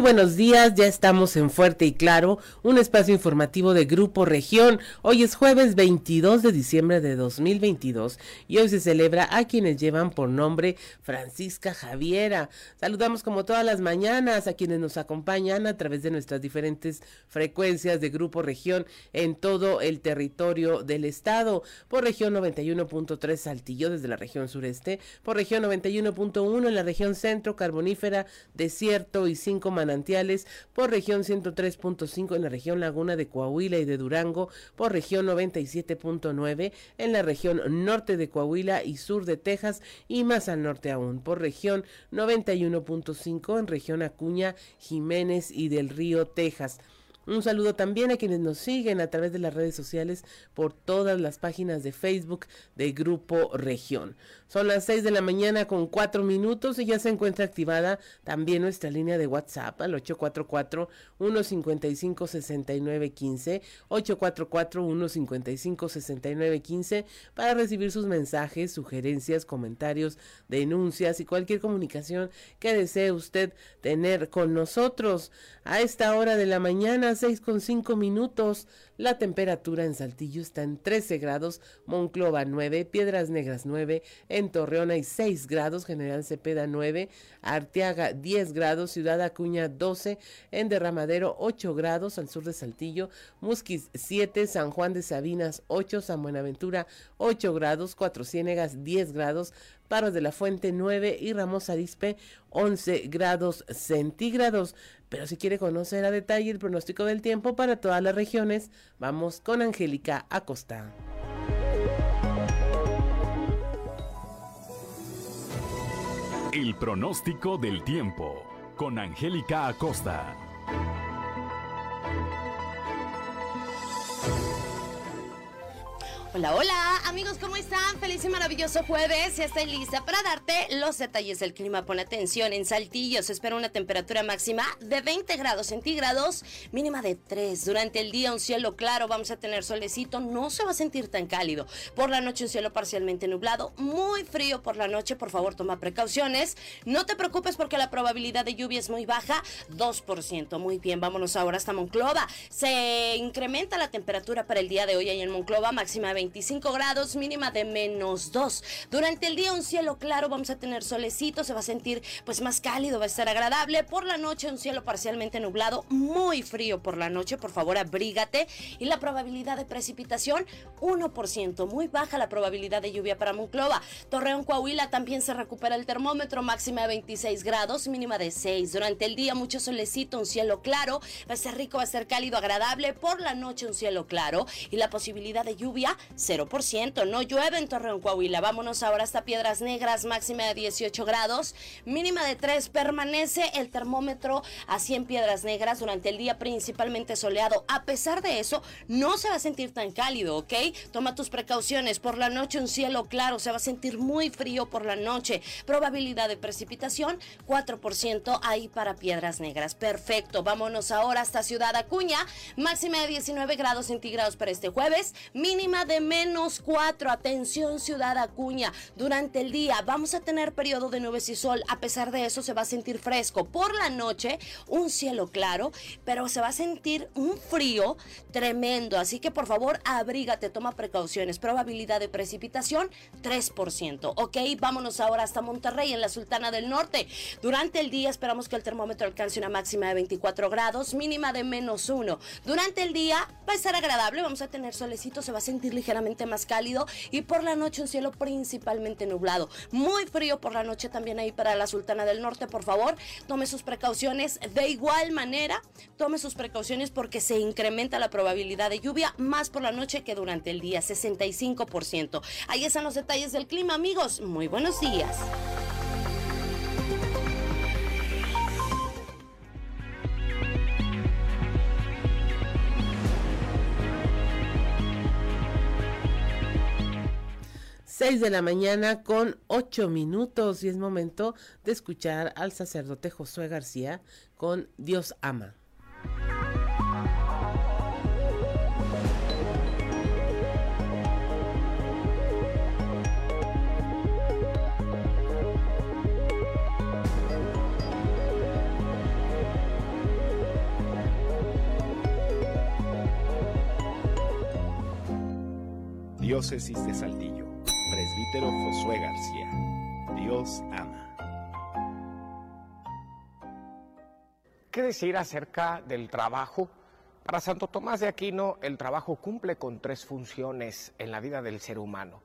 Buenos días, ya estamos en Fuerte y Claro, un espacio informativo de Grupo Región. Hoy es jueves 22 de diciembre de 2022 y hoy se celebra a quienes llevan por nombre Francisca Javiera. Saludamos como todas las mañanas a quienes nos acompañan a través de nuestras diferentes frecuencias de Grupo Región en todo el territorio del estado. Por región 91.3 Saltillo desde la región sureste, por región 91.1 en la región centro, carbonífera, desierto y 5 manantiales, por región 103.5 en la región Laguna de Coahuila y de Durango, por región 97.9 en la región norte de Coahuila y sur de Texas y más al norte aún, por región 91.5 en región Acuña, Jiménez y del Río, Texas. Un saludo también a quienes nos siguen a través de las redes sociales por todas las páginas de Facebook de Grupo Región. Son las 6 de la mañana con 4 minutos y ya se encuentra activada también nuestra línea de WhatsApp al 844-155-6915, 844-155-6915 para recibir sus mensajes, sugerencias, comentarios, denuncias y cualquier comunicación que desee usted tener con nosotros. A esta hora de la mañana, 6 con 5 minutos, la temperatura en Saltillo está en 13 grados, Monclova 9, Piedras Negras 9, en Torreón hay 6 grados, General Cepeda 9, Arteaga 10 grados, Ciudad Acuña 12, en Derramadero 8 grados al sur de Saltillo, Musquis 7, San Juan de Sabinas 8, San Buenaventura 8 grados, Cuatro Ciénegas 10 grados, Paros de la Fuente 9 y Ramos Arispe 11 grados centígrados. Pero si quiere conocer a detalle el pronóstico del tiempo para todas las regiones, vamos con Angélica Acosta. El pronóstico del tiempo con Angélica Acosta. Hola, hola, amigos, ¿cómo están? Feliz y maravilloso jueves. Ya estoy lista para darte los detalles del clima. Pon atención, en Saltillo se espera una temperatura máxima de 20 grados centígrados, mínima de 3. Durante el día un cielo claro, vamos a tener solecito, no se va a sentir tan cálido. Por la noche un cielo parcialmente nublado, muy frío por la noche, por favor toma precauciones. No te preocupes porque la probabilidad de lluvia es muy baja, 2%. Muy bien, vámonos ahora hasta Monclova. Se incrementa la temperatura para el día de hoy ahí en Monclova, máxima 25 grados, mínima de menos 2. Durante el día un cielo claro, vamos a tener solecito, se va a sentir pues más cálido, va a estar agradable. Por la noche un cielo parcialmente nublado, muy frío por la noche, por favor abrígate. Y la probabilidad de precipitación 1%, muy baja la probabilidad de lluvia para Monclova. Torreón, Coahuila también se recupera el termómetro, máxima de 26 grados, mínima de 6. Durante el día mucho solecito, un cielo claro, va a ser rico, va a ser cálido, agradable. Por la noche un cielo claro y la posibilidad de lluvia 0%. No llueve en Torreón, Coahuila. Vámonos ahora hasta Piedras Negras, máxima de 18 grados, mínima de 3. Permanece el termómetro así en Piedras Negras durante el día principalmente soleado. A pesar de eso, no se va a sentir tan cálido, ¿ok? Toma tus precauciones. Por la noche un cielo claro, se va a sentir muy frío por la noche. Probabilidad de precipitación 4% ahí para Piedras Negras. Perfecto. Vámonos ahora hasta Ciudad Acuña, máxima de 19 grados centígrados para este jueves, mínima de menos 4. Atención, Ciudad Acuña. Durante el día vamos a tener periodo de nubes y sol. A pesar de eso, se va a sentir fresco. Por la noche, un cielo claro, pero se va a sentir un frío tremendo. Así que por favor, abrígate, toma precauciones. Probabilidad de precipitación, 3%. Ok, vámonos ahora hasta Monterrey, en la Sultana del Norte. Durante el día esperamos que el termómetro alcance una máxima de 24 grados, mínima de menos 1. Durante el día va a estar agradable, vamos a tener solecito, se va a sentir ligeramente más cálido y por la noche un cielo principalmente nublado. Muy frío por la noche también ahí para la Sultana del Norte, por favor, tome sus precauciones. De igual manera, tome sus precauciones porque se incrementa la probabilidad de lluvia más por la noche que durante el día, 65%. Ahí están los detalles del clima, amigos. Muy buenos días. 6 de la mañana con 8 minutos y es momento de escuchar al sacerdote Josué García con Dios ama. Diócesis de Saltillo Presbítero Josué García. Dios ama. ¿Qué decir acerca del trabajo? Para Santo Tomás de Aquino, el trabajo cumple con tres funciones en la vida del ser humano.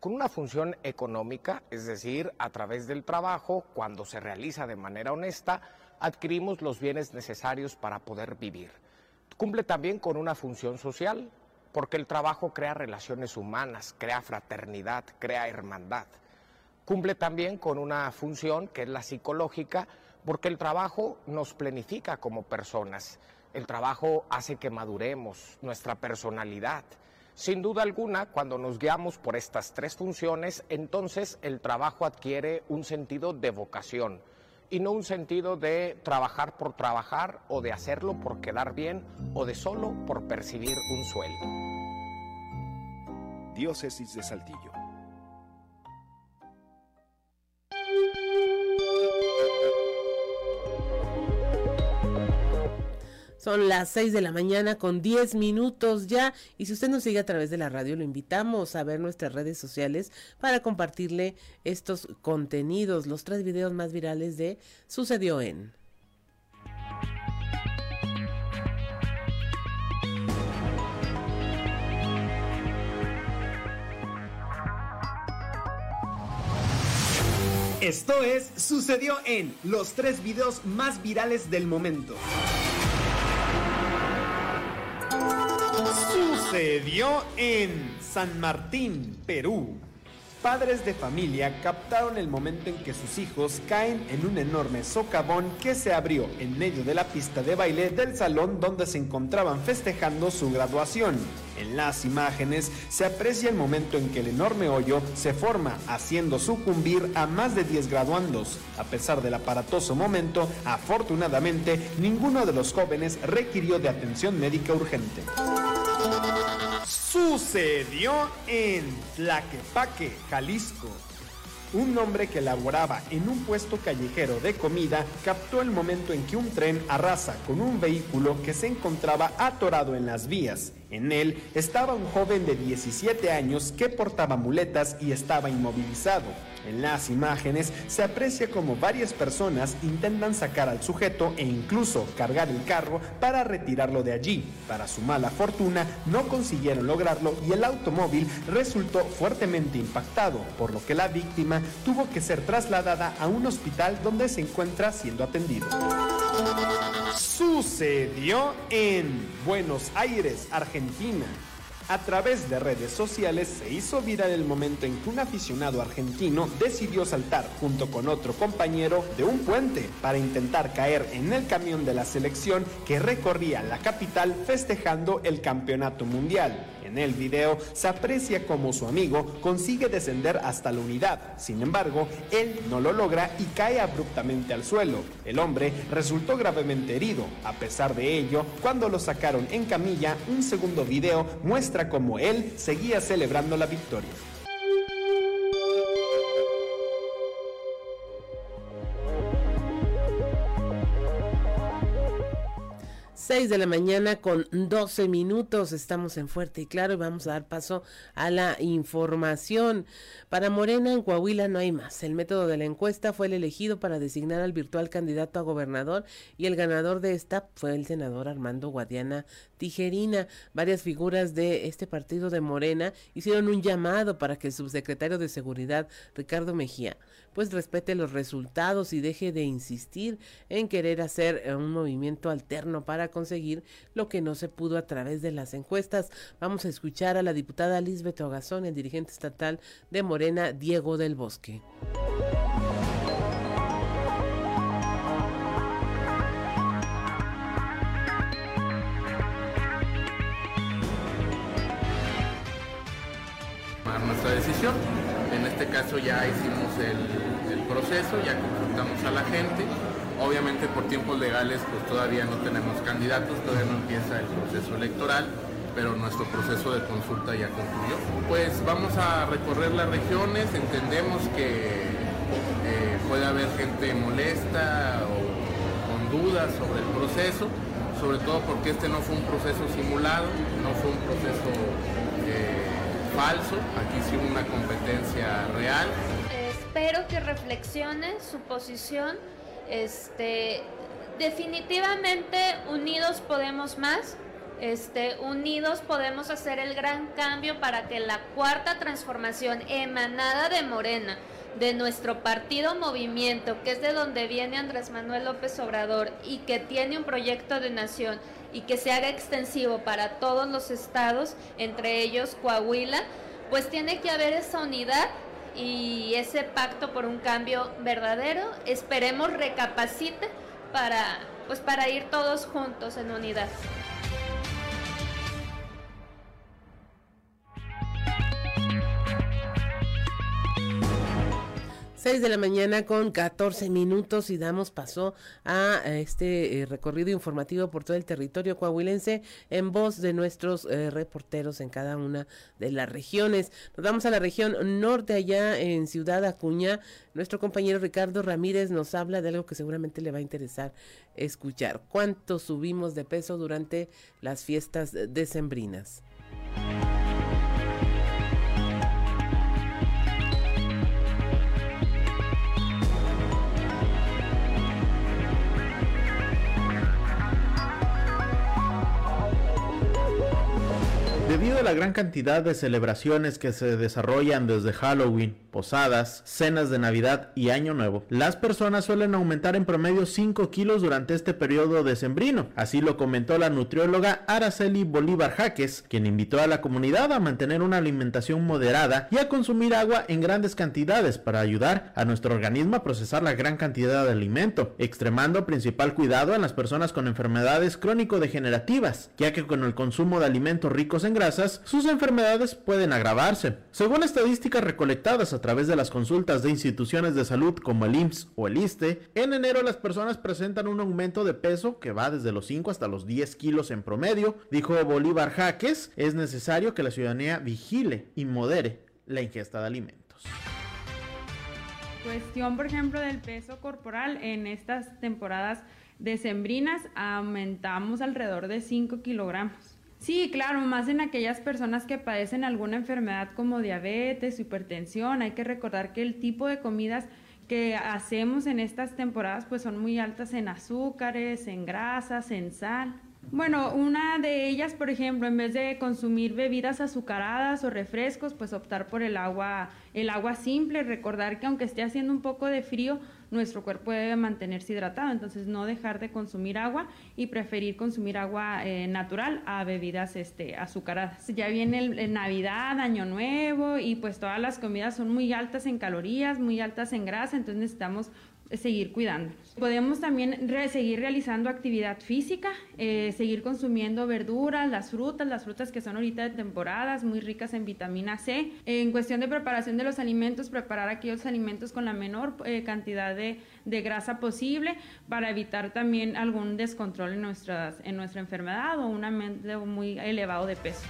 Con una función económica, es decir, a través del trabajo, cuando se realiza de manera honesta, adquirimos los bienes necesarios para poder vivir. Cumple también con una función social, porque el trabajo crea relaciones humanas, crea fraternidad, crea hermandad. Cumple también con una función que es la psicológica, porque el trabajo nos planifica como personas. El trabajo hace que maduremos nuestra personalidad. Sin duda alguna, cuando nos guiamos por estas tres funciones, entonces el trabajo adquiere un sentido de vocación y no un sentido de trabajar por trabajar o de hacerlo por quedar bien o de solo por percibir un sueldo. Diócesis de Saltillo. Son las 6 de la mañana con 10 minutos ya. Y si usted nos sigue a través de la radio, lo invitamos a ver nuestras redes sociales para compartirle estos contenidos, los tres videos más virales de Sucedió en. Esto es Sucedió en los tres videos más virales del momento. Sucedió en San Martín, Perú. Padres de familia captaron el momento en que sus hijos caen en un enorme socavón que se abrió en medio de la pista de baile del salón donde se encontraban festejando su graduación. En las imágenes se aprecia el momento en que el enorme hoyo se forma, haciendo sucumbir a más de 10 graduandos. A pesar del aparatoso momento, afortunadamente, ninguno de los jóvenes requirió de atención médica urgente. Sucedió en Tlaquepaque, Jalisco. Un hombre que laboraba en un puesto callejero de comida captó el momento en que un tren arrasa con un vehículo que se encontraba atorado en las vías. En él estaba un joven de 17 años que portaba muletas y estaba inmovilizado. En las imágenes se aprecia como varias personas intentan sacar al sujeto e incluso cargar el carro para retirarlo de allí. Para su mala fortuna no consiguieron lograrlo y el automóvil resultó fuertemente impactado, por lo que la víctima tuvo que ser trasladada a un hospital donde se encuentra siendo atendido. Sucedió en Buenos Aires, Argentina. A través de redes sociales se hizo viral el momento en que un aficionado argentino decidió saltar junto con otro compañero de un puente para intentar caer en el camión de la selección que recorría la capital festejando el campeonato mundial. En el video se aprecia cómo su amigo consigue descender hasta la unidad. Sin embargo, él no lo logra y cae abruptamente al suelo. El hombre resultó gravemente herido. A pesar de ello, cuando lo sacaron en camilla, un segundo video muestra cómo él seguía celebrando la victoria. 6 de la mañana con 12 minutos. Estamos en Fuerte y Claro y vamos a dar paso a la información. Para Morena en Coahuila no hay más. El método de la encuesta fue el elegido para designar al virtual candidato a gobernador y el ganador de esta fue el senador Armando Guadiana Tijerina. Varias figuras de este partido de Morena hicieron un llamado para que el subsecretario de Seguridad Ricardo Mejía pues respete los resultados y deje de insistir en querer hacer un movimiento alterno para conseguir lo que no se pudo a través de las encuestas. Vamos a escuchar a la diputada Lisbeth Ogazón, el dirigente estatal de Morena, Diego del Bosque. nuestra decisión. Este caso ya hicimos el, el proceso, ya consultamos a la gente Obviamente por tiempos legales pues todavía no tenemos candidatos, todavía no empieza el proceso electoral, pero nuestro proceso de consulta ya concluyó. Pues vamos a recorrer las regiones, entendemos que eh, puede haber gente molesta o con dudas sobre el proceso, sobre todo porque este no fue un proceso simulado, no fue un proceso eh, falso, aquí sí una competencia real. Espero que reflexione su posición. Este, definitivamente unidos podemos más. Este, unidos podemos hacer el gran cambio para que la cuarta transformación emanada de Morena, de nuestro partido movimiento, que es de donde viene Andrés Manuel López Obrador y que tiene un proyecto de nación y que se haga extensivo para todos los estados, entre ellos Coahuila, pues tiene que haber esa unidad y ese pacto por un cambio verdadero. Esperemos recapacite para pues para ir todos juntos en unidad. 6 de la mañana con 14 minutos y damos paso a este eh, recorrido informativo por todo el territorio coahuilense en voz de nuestros eh, reporteros en cada una de las regiones. Nos vamos a la región norte allá en Ciudad Acuña. Nuestro compañero Ricardo Ramírez nos habla de algo que seguramente le va a interesar escuchar. ¿Cuánto subimos de peso durante las fiestas decembrinas? La gran cantidad de celebraciones que se desarrollan desde Halloween, posadas, cenas de Navidad y Año Nuevo, las personas suelen aumentar en promedio 5 kilos durante este periodo decembrino. Así lo comentó la nutrióloga Araceli Bolívar Jaques, quien invitó a la comunidad a mantener una alimentación moderada y a consumir agua en grandes cantidades para ayudar a nuestro organismo a procesar la gran cantidad de alimento, extremando principal cuidado en las personas con enfermedades crónico-degenerativas, ya que con el consumo de alimentos ricos en sus enfermedades pueden agravarse. Según estadísticas recolectadas a través de las consultas de instituciones de salud como el IMSS o el ISTE, en enero las personas presentan un aumento de peso que va desde los 5 hasta los 10 kilos en promedio. Dijo Bolívar Jaques, es necesario que la ciudadanía vigile y modere la ingesta de alimentos. Cuestión, por ejemplo, del peso corporal en estas temporadas decembrinas aumentamos alrededor de 5 kilogramos. Sí, claro, más en aquellas personas que padecen alguna enfermedad como diabetes, hipertensión. Hay que recordar que el tipo de comidas que hacemos en estas temporadas pues son muy altas en azúcares, en grasas, en sal. Bueno, una de ellas, por ejemplo, en vez de consumir bebidas azucaradas o refrescos, pues optar por el agua, el agua simple, recordar que aunque esté haciendo un poco de frío, nuestro cuerpo debe mantenerse hidratado, entonces no dejar de consumir agua y preferir consumir agua eh, natural a bebidas este, azucaradas. Ya viene el, Navidad, Año Nuevo y pues todas las comidas son muy altas en calorías, muy altas en grasa, entonces necesitamos seguir cuidándonos. Podemos también seguir realizando actividad física, eh, seguir consumiendo verduras, las frutas, las frutas que son ahorita de temporadas, muy ricas en vitamina C. En cuestión de preparación de los alimentos, preparar aquellos alimentos con la menor eh, cantidad de, de, grasa posible para evitar también algún descontrol en, nuestras, en nuestra enfermedad o un aumento muy elevado de peso.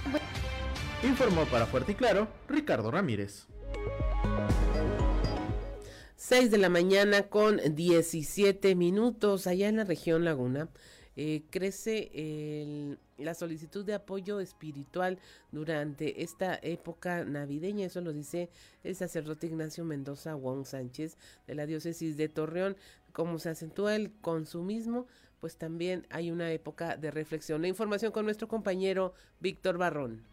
Informó para Fuerte y Claro Ricardo Ramírez. 6 de la mañana con 17 minutos allá en la región Laguna. Eh, crece la solicitud de apoyo espiritual durante esta época navideña. Eso lo dice el sacerdote Ignacio Mendoza Wong Sánchez de la diócesis de Torreón. Como se acentúa el consumismo, pues también hay una época de reflexión. La información con nuestro compañero Víctor Barrón.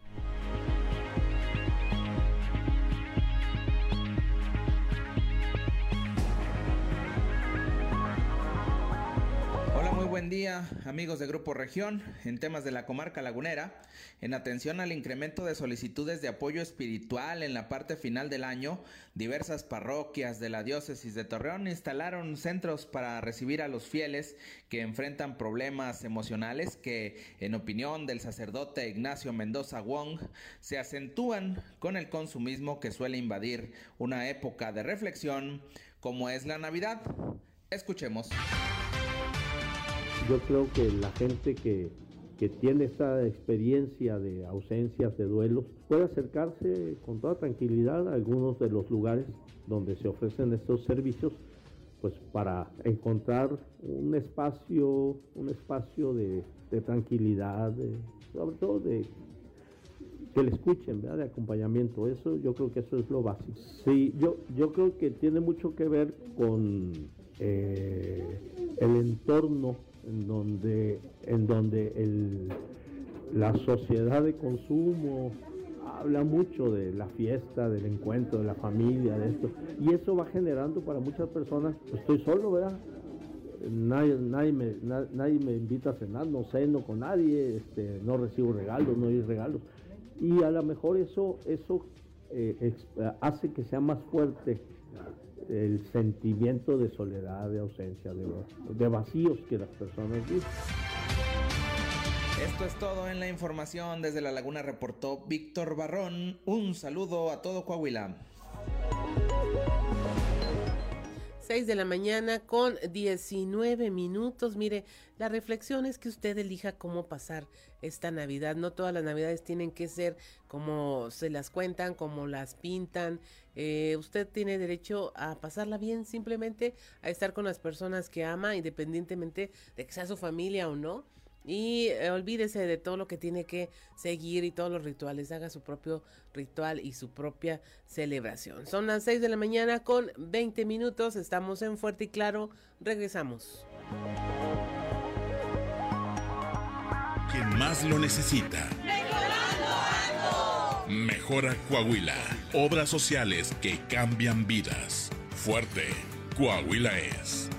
Buen día amigos de Grupo Región en temas de la comarca lagunera. En atención al incremento de solicitudes de apoyo espiritual en la parte final del año, diversas parroquias de la diócesis de Torreón instalaron centros para recibir a los fieles que enfrentan problemas emocionales que, en opinión del sacerdote Ignacio Mendoza Wong, se acentúan con el consumismo que suele invadir una época de reflexión como es la Navidad. Escuchemos yo creo que la gente que, tiene esta experiencia de ausencias, de duelos, puede acercarse con toda tranquilidad a algunos de los lugares donde se ofrecen estos servicios, pues para encontrar un espacio, un espacio de, tranquilidad, sobre todo de que le escuchen, ¿verdad? De acompañamiento. Eso, yo creo que eso es lo básico. Sí, yo, yo creo que tiene mucho que ver con eh, el entorno en donde, en donde el, la sociedad de consumo habla mucho de la fiesta, del encuentro, de la familia, de esto. Y eso va generando para muchas personas, pues estoy solo, ¿verdad? Nadie, nadie, me, nadie me invita a cenar, no ceno con nadie, este, no recibo regalos, no hay regalos. Y a lo mejor eso, eso eh, hace que sea más fuerte el sentimiento de soledad, de ausencia, de, de vacíos que las personas viven. Esto es todo en la información. Desde La Laguna reportó Víctor Barrón. Un saludo a todo Coahuila. 6 de la mañana con 19 minutos. Mire, la reflexión es que usted elija cómo pasar esta Navidad. No todas las Navidades tienen que ser como se las cuentan, como las pintan. Eh, usted tiene derecho a pasarla bien, simplemente a estar con las personas que ama, independientemente de que sea su familia o no. Y eh, olvídese de todo lo que tiene que seguir y todos los rituales. Haga su propio ritual y su propia celebración. Son las 6 de la mañana con 20 minutos. Estamos en Fuerte y Claro. Regresamos. Quien más lo necesita. Mejora Coahuila. Obras sociales que cambian vidas. Fuerte. Coahuila es.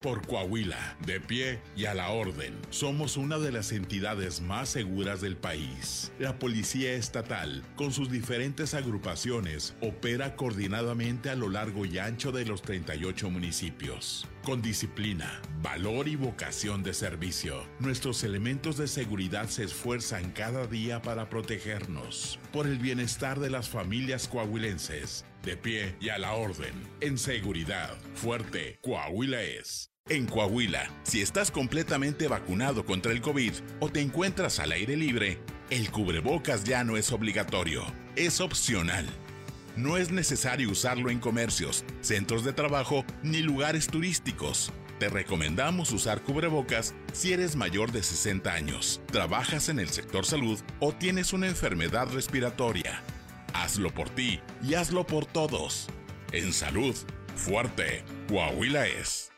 Por Coahuila, de pie y a la orden, somos una de las entidades más seguras del país. La Policía Estatal, con sus diferentes agrupaciones, opera coordinadamente a lo largo y ancho de los 38 municipios. Con disciplina, valor y vocación de servicio, nuestros elementos de seguridad se esfuerzan cada día para protegernos. Por el bienestar de las familias coahuilenses, de pie y a la orden. En seguridad, fuerte, Coahuila es. En Coahuila, si estás completamente vacunado contra el COVID o te encuentras al aire libre, el cubrebocas ya no es obligatorio, es opcional. No es necesario usarlo en comercios, centros de trabajo ni lugares turísticos. Te recomendamos usar cubrebocas si eres mayor de 60 años, trabajas en el sector salud o tienes una enfermedad respiratoria. Hazlo por ti y hazlo por todos. En salud, fuerte, Coahuila es.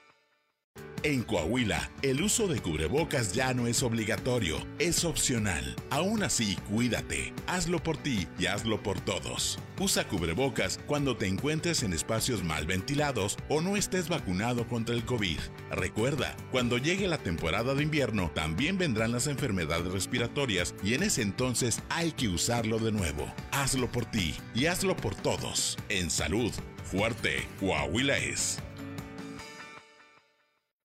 En Coahuila, el uso de cubrebocas ya no es obligatorio, es opcional. Aún así, cuídate, hazlo por ti y hazlo por todos. Usa cubrebocas cuando te encuentres en espacios mal ventilados o no estés vacunado contra el COVID. Recuerda, cuando llegue la temporada de invierno, también vendrán las enfermedades respiratorias y en ese entonces hay que usarlo de nuevo. Hazlo por ti y hazlo por todos. En salud, fuerte, Coahuila es.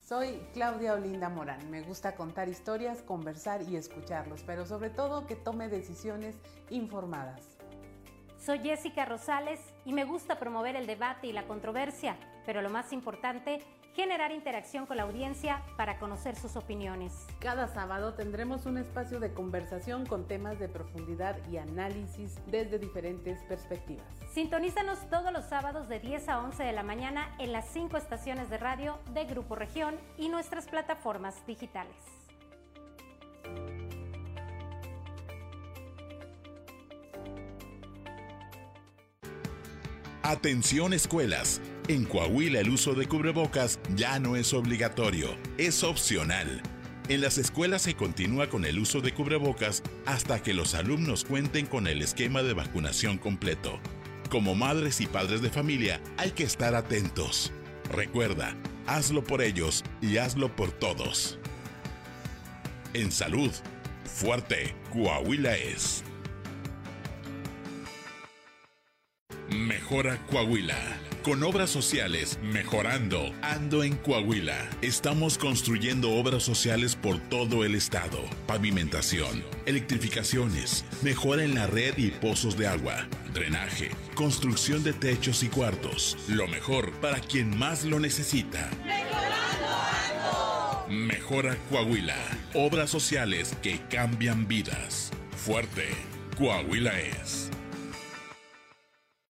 Soy Claudia Olinda Morán. Me gusta contar historias, conversar y escucharlos, pero sobre todo que tome decisiones informadas. Soy Jessica Rosales y me gusta promover el debate y la controversia, pero lo más importante generar interacción con la audiencia para conocer sus opiniones. Cada sábado tendremos un espacio de conversación con temas de profundidad y análisis desde diferentes perspectivas. Sintonízanos todos los sábados de 10 a 11 de la mañana en las cinco estaciones de radio de Grupo Región y nuestras plataformas digitales. Atención escuelas. En Coahuila el uso de cubrebocas ya no es obligatorio, es opcional. En las escuelas se continúa con el uso de cubrebocas hasta que los alumnos cuenten con el esquema de vacunación completo. Como madres y padres de familia hay que estar atentos. Recuerda, hazlo por ellos y hazlo por todos. En salud, fuerte, Coahuila es. Mejora Coahuila. Con obras sociales, mejorando, ando en Coahuila. Estamos construyendo obras sociales por todo el estado. Pavimentación, electrificaciones, mejora en la red y pozos de agua, drenaje, construcción de techos y cuartos. Lo mejor para quien más lo necesita. Mejorando ando. Mejora Coahuila. Obras sociales que cambian vidas. Fuerte. Coahuila es.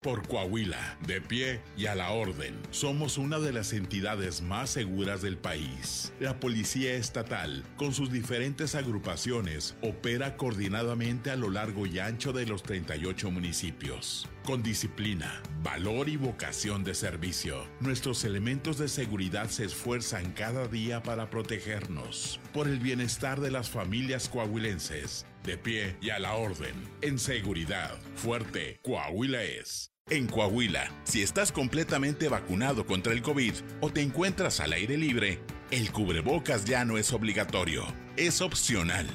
Por Coahuila, de pie y a la orden, somos una de las entidades más seguras del país. La Policía Estatal, con sus diferentes agrupaciones, opera coordinadamente a lo largo y ancho de los 38 municipios. Con disciplina, valor y vocación de servicio, nuestros elementos de seguridad se esfuerzan cada día para protegernos. Por el bienestar de las familias coahuilenses, de pie y a la orden, en seguridad, fuerte, Coahuila es. En Coahuila, si estás completamente vacunado contra el COVID o te encuentras al aire libre, el cubrebocas ya no es obligatorio, es opcional.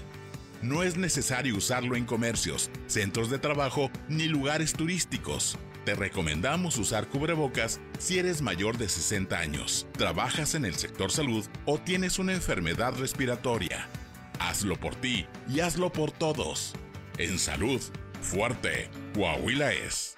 No es necesario usarlo en comercios, centros de trabajo ni lugares turísticos. Te recomendamos usar cubrebocas si eres mayor de 60 años, trabajas en el sector salud o tienes una enfermedad respiratoria. Hazlo por ti y hazlo por todos. En salud, fuerte, Coahuila es.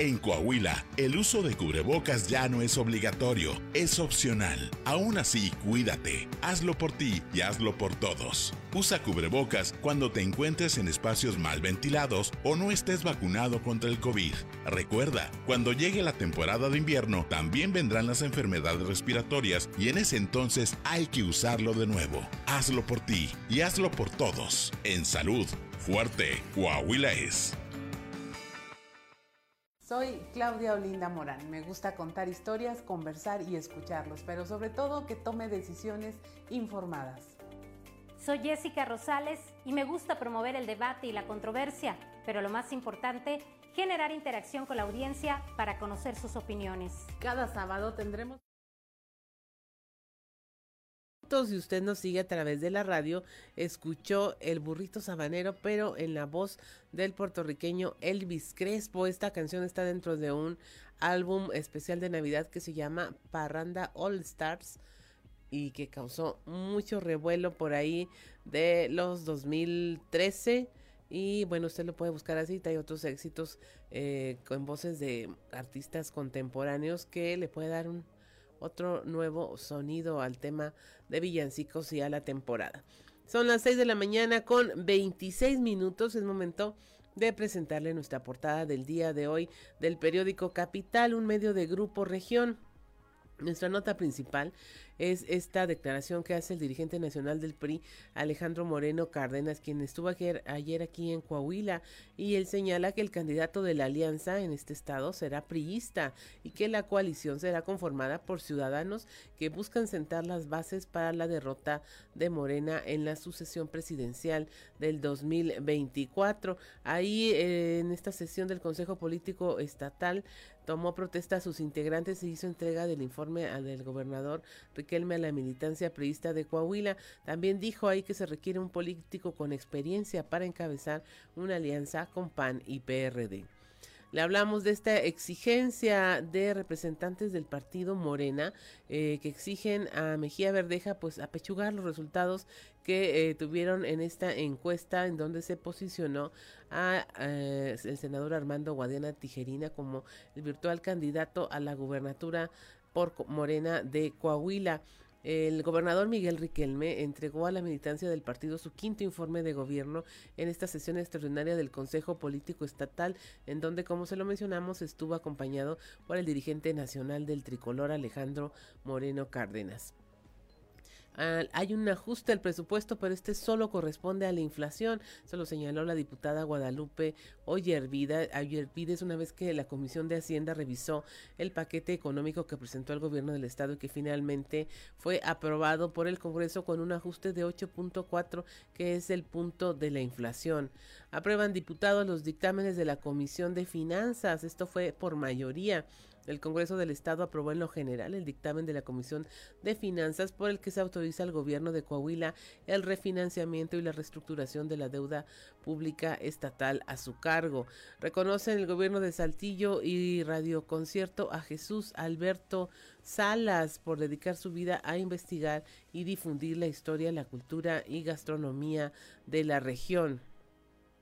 En Coahuila, el uso de cubrebocas ya no es obligatorio, es opcional. Aún así, cuídate, hazlo por ti y hazlo por todos. Usa cubrebocas cuando te encuentres en espacios mal ventilados o no estés vacunado contra el COVID. Recuerda, cuando llegue la temporada de invierno, también vendrán las enfermedades respiratorias y en ese entonces hay que usarlo de nuevo. Hazlo por ti y hazlo por todos. En salud, fuerte, Coahuila es. Soy Claudia Olinda Morán. Me gusta contar historias, conversar y escucharlos, pero sobre todo que tome decisiones informadas. Soy Jessica Rosales y me gusta promover el debate y la controversia, pero lo más importante, generar interacción con la audiencia para conocer sus opiniones. Cada sábado tendremos si usted nos sigue a través de la radio, escuchó el burrito sabanero, pero en la voz del puertorriqueño Elvis Crespo. Esta canción está dentro de un álbum especial de Navidad que se llama Parranda All Stars y que causó mucho revuelo por ahí de los 2013. Y bueno, usted lo puede buscar así. Hay otros éxitos eh, con voces de artistas contemporáneos que le puede dar un otro nuevo sonido al tema de villancicos y a la temporada. Son las 6 de la mañana con 26 minutos. Es momento de presentarle nuestra portada del día de hoy del periódico Capital, un medio de Grupo Región. Nuestra nota principal es esta declaración que hace el dirigente nacional del PRI, Alejandro Moreno Cárdenas, quien estuvo ayer, ayer, aquí en Coahuila, y él señala que el candidato de la alianza en este estado será priista y que la coalición será conformada por ciudadanos que buscan sentar las bases para la derrota de Morena en la sucesión presidencial del 2024. Ahí eh, en esta sesión del Consejo Político Estatal tomó protesta a sus integrantes y hizo entrega del informe del gobernador Riquelme a la militancia priista de Coahuila. También dijo ahí que se requiere un político con experiencia para encabezar una alianza con PAN y PRD. Le hablamos de esta exigencia de representantes del partido Morena eh, que exigen a Mejía Verdeja pues apechugar los resultados que eh, tuvieron en esta encuesta en donde se posicionó a eh, el senador Armando Guadiana Tijerina como el virtual candidato a la gubernatura por Morena de Coahuila. El gobernador Miguel Riquelme entregó a la militancia del partido su quinto informe de gobierno en esta sesión extraordinaria del Consejo Político Estatal, en donde, como se lo mencionamos, estuvo acompañado por el dirigente nacional del tricolor Alejandro Moreno Cárdenas. Hay un ajuste al presupuesto, pero este solo corresponde a la inflación. Se lo señaló la diputada Guadalupe Oyervides una vez que la Comisión de Hacienda revisó el paquete económico que presentó el gobierno del estado y que finalmente fue aprobado por el Congreso con un ajuste de 8.4 que es el punto de la inflación. Aprueban diputados los dictámenes de la Comisión de Finanzas. Esto fue por mayoría. El Congreso del Estado aprobó en lo general el dictamen de la Comisión de Finanzas por el que se autoriza al gobierno de Coahuila el refinanciamiento y la reestructuración de la deuda pública estatal a su cargo. Reconocen el gobierno de Saltillo y Radio Concierto a Jesús Alberto Salas por dedicar su vida a investigar y difundir la historia, la cultura y gastronomía de la región.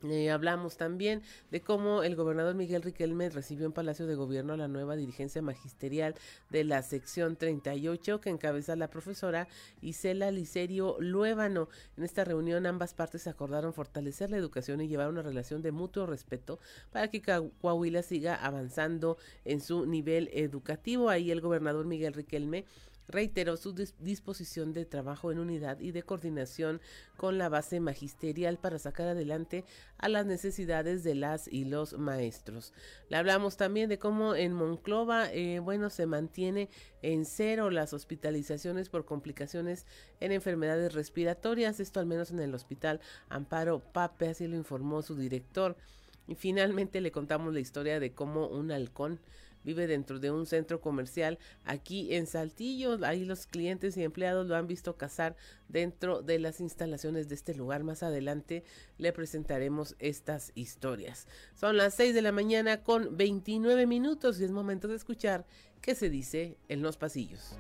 Eh, hablamos también de cómo el gobernador Miguel Riquelme recibió en Palacio de Gobierno a la nueva dirigencia magisterial de la sección 38 que encabeza la profesora Isela Licerio Luébano. En esta reunión ambas partes acordaron fortalecer la educación y llevar una relación de mutuo respeto para que Coahuila siga avanzando en su nivel educativo. Ahí el gobernador Miguel Riquelme reiteró su disposición de trabajo en unidad y de coordinación con la base magisterial para sacar adelante a las necesidades de las y los maestros. Le hablamos también de cómo en Monclova, eh, bueno, se mantiene en cero las hospitalizaciones por complicaciones en enfermedades respiratorias, esto al menos en el hospital Amparo Pape, así lo informó su director. Y finalmente le contamos la historia de cómo un halcón vive dentro de un centro comercial aquí en Saltillo. Ahí los clientes y empleados lo han visto cazar dentro de las instalaciones de este lugar. Más adelante le presentaremos estas historias. Son las 6 de la mañana con 29 minutos y es momento de escuchar qué se dice en los pasillos.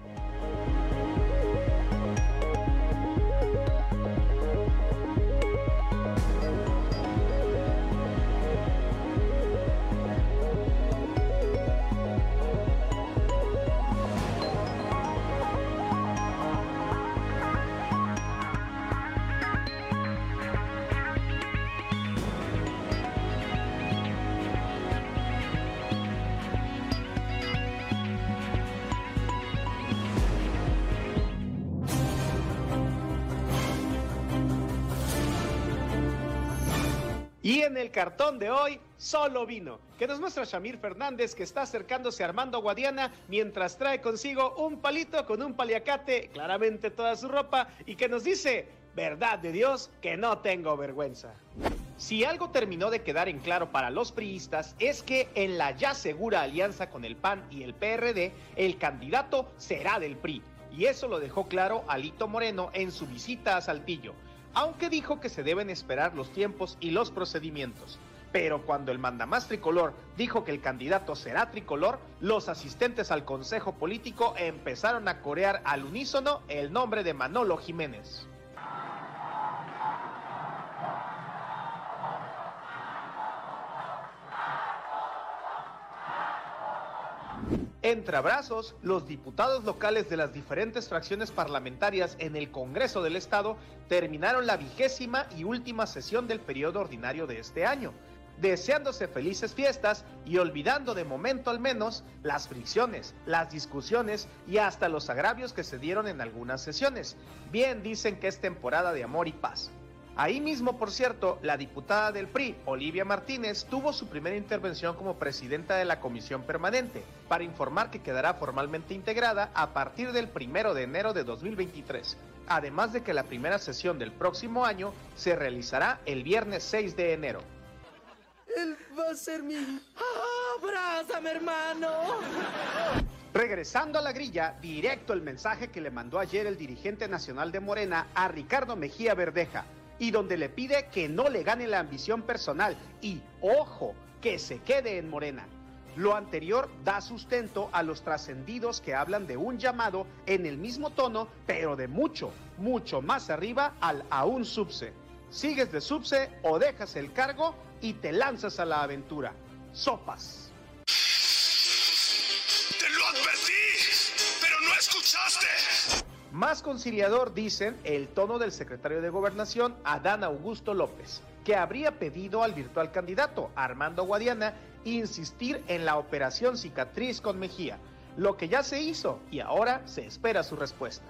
En el cartón de hoy, solo vino, que nos muestra Shamir Fernández que está acercándose a Armando Guadiana mientras trae consigo un palito con un paliacate, claramente toda su ropa, y que nos dice, verdad de Dios, que no tengo vergüenza. Si algo terminó de quedar en claro para los priistas es que en la ya segura alianza con el PAN y el PRD, el candidato será del PRI. Y eso lo dejó claro Alito Moreno en su visita a Saltillo aunque dijo que se deben esperar los tiempos y los procedimientos. Pero cuando el mandamás tricolor dijo que el candidato será tricolor, los asistentes al Consejo Político empezaron a corear al unísono el nombre de Manolo Jiménez. Entre abrazos, los diputados locales de las diferentes fracciones parlamentarias en el Congreso del Estado terminaron la vigésima y última sesión del periodo ordinario de este año, deseándose felices fiestas y olvidando de momento al menos las fricciones, las discusiones y hasta los agravios que se dieron en algunas sesiones. Bien dicen que es temporada de amor y paz. Ahí mismo, por cierto, la diputada del PRI, Olivia Martínez, tuvo su primera intervención como presidenta de la comisión permanente para informar que quedará formalmente integrada a partir del primero de enero de 2023. Además de que la primera sesión del próximo año se realizará el viernes 6 de enero. Él va a ser mi. ¡Abrázame, hermano! Regresando a la grilla, directo el mensaje que le mandó ayer el dirigente nacional de Morena a Ricardo Mejía Verdeja y donde le pide que no le gane la ambición personal y, ojo, que se quede en Morena. Lo anterior da sustento a los trascendidos que hablan de un llamado en el mismo tono, pero de mucho, mucho más arriba al aún subse. Sigues de subse o dejas el cargo y te lanzas a la aventura. Sopas. Más conciliador, dicen, el tono del secretario de Gobernación, Adán Augusto López, que habría pedido al virtual candidato, Armando Guadiana, insistir en la operación cicatriz con Mejía, lo que ya se hizo y ahora se espera su respuesta.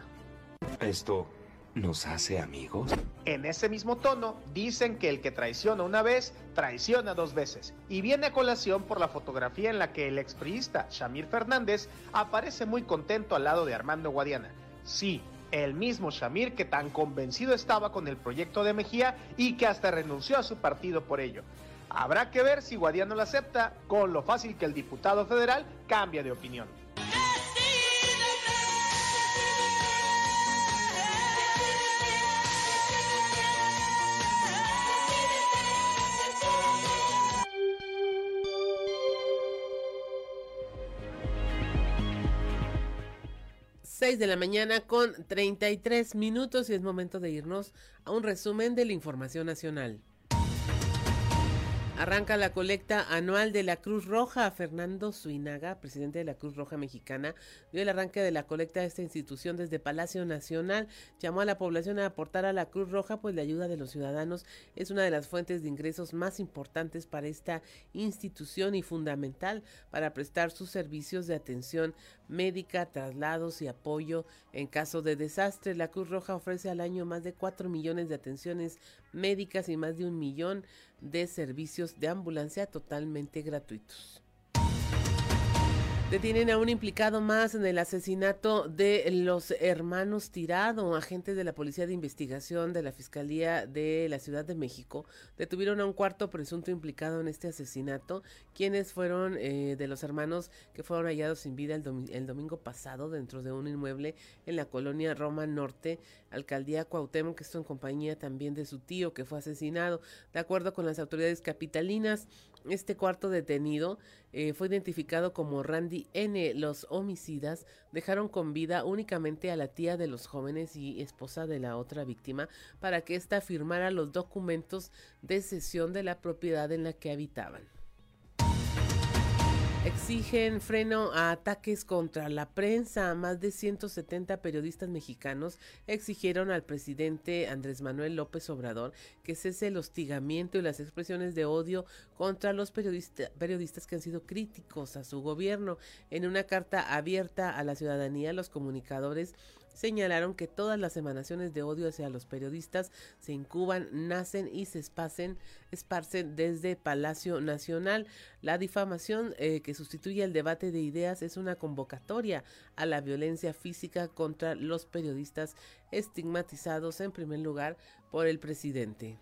¿Esto nos hace amigos? En ese mismo tono, dicen que el que traiciona una vez, traiciona dos veces. Y viene a colación por la fotografía en la que el expriista Shamir Fernández aparece muy contento al lado de Armando Guadiana Sí, el mismo Shamir que tan convencido estaba con el proyecto de Mejía y que hasta renunció a su partido por ello. Habrá que ver si Guadiano lo acepta, con lo fácil que el diputado federal cambia de opinión. 6 de la mañana con 33 minutos y es momento de irnos a un resumen de la información nacional. Arranca la colecta anual de la Cruz Roja. Fernando Suinaga, presidente de la Cruz Roja Mexicana, dio el arranque de la colecta de esta institución desde Palacio Nacional. Llamó a la población a aportar a la Cruz Roja, pues la ayuda de los ciudadanos es una de las fuentes de ingresos más importantes para esta institución y fundamental para prestar sus servicios de atención médica, traslados y apoyo en caso de desastre. La Cruz Roja ofrece al año más de 4 millones de atenciones médicas y más de un millón de servicios de ambulancia totalmente gratuitos. Detienen a un implicado más en el asesinato de los hermanos Tirado. Agentes de la Policía de Investigación de la Fiscalía de la Ciudad de México detuvieron a un cuarto presunto implicado en este asesinato, quienes fueron eh, de los hermanos que fueron hallados sin vida el, el, domingo pasado dentro de un inmueble en la colonia Roma Norte, alcaldía Cuauhtémoc, que estuvo en compañía también de su tío que fue asesinado. De acuerdo con las autoridades capitalinas, este cuarto detenido eh, fue identificado como Randy N. Los homicidas dejaron con vida únicamente a la tía de los jóvenes y esposa de la otra víctima para que ésta firmara los documentos de cesión de la propiedad en la que habitaban. Exigen freno a ataques contra la prensa. Más de 170 periodistas mexicanos exigieron al presidente Andrés Manuel López Obrador que cese el hostigamiento y las expresiones de odio contra los periodistas que han sido críticos a su gobierno. En una carta abierta a la ciudadanía, los comunicadores señalaron que todas las emanaciones de odio hacia los periodistas se incuban, nacen y se esparcen, desde Palacio Nacional. La difamación eh, que sustituye el debate de ideas es una convocatoria a la violencia física contra los periodistas estigmatizados en primer lugar por el presidente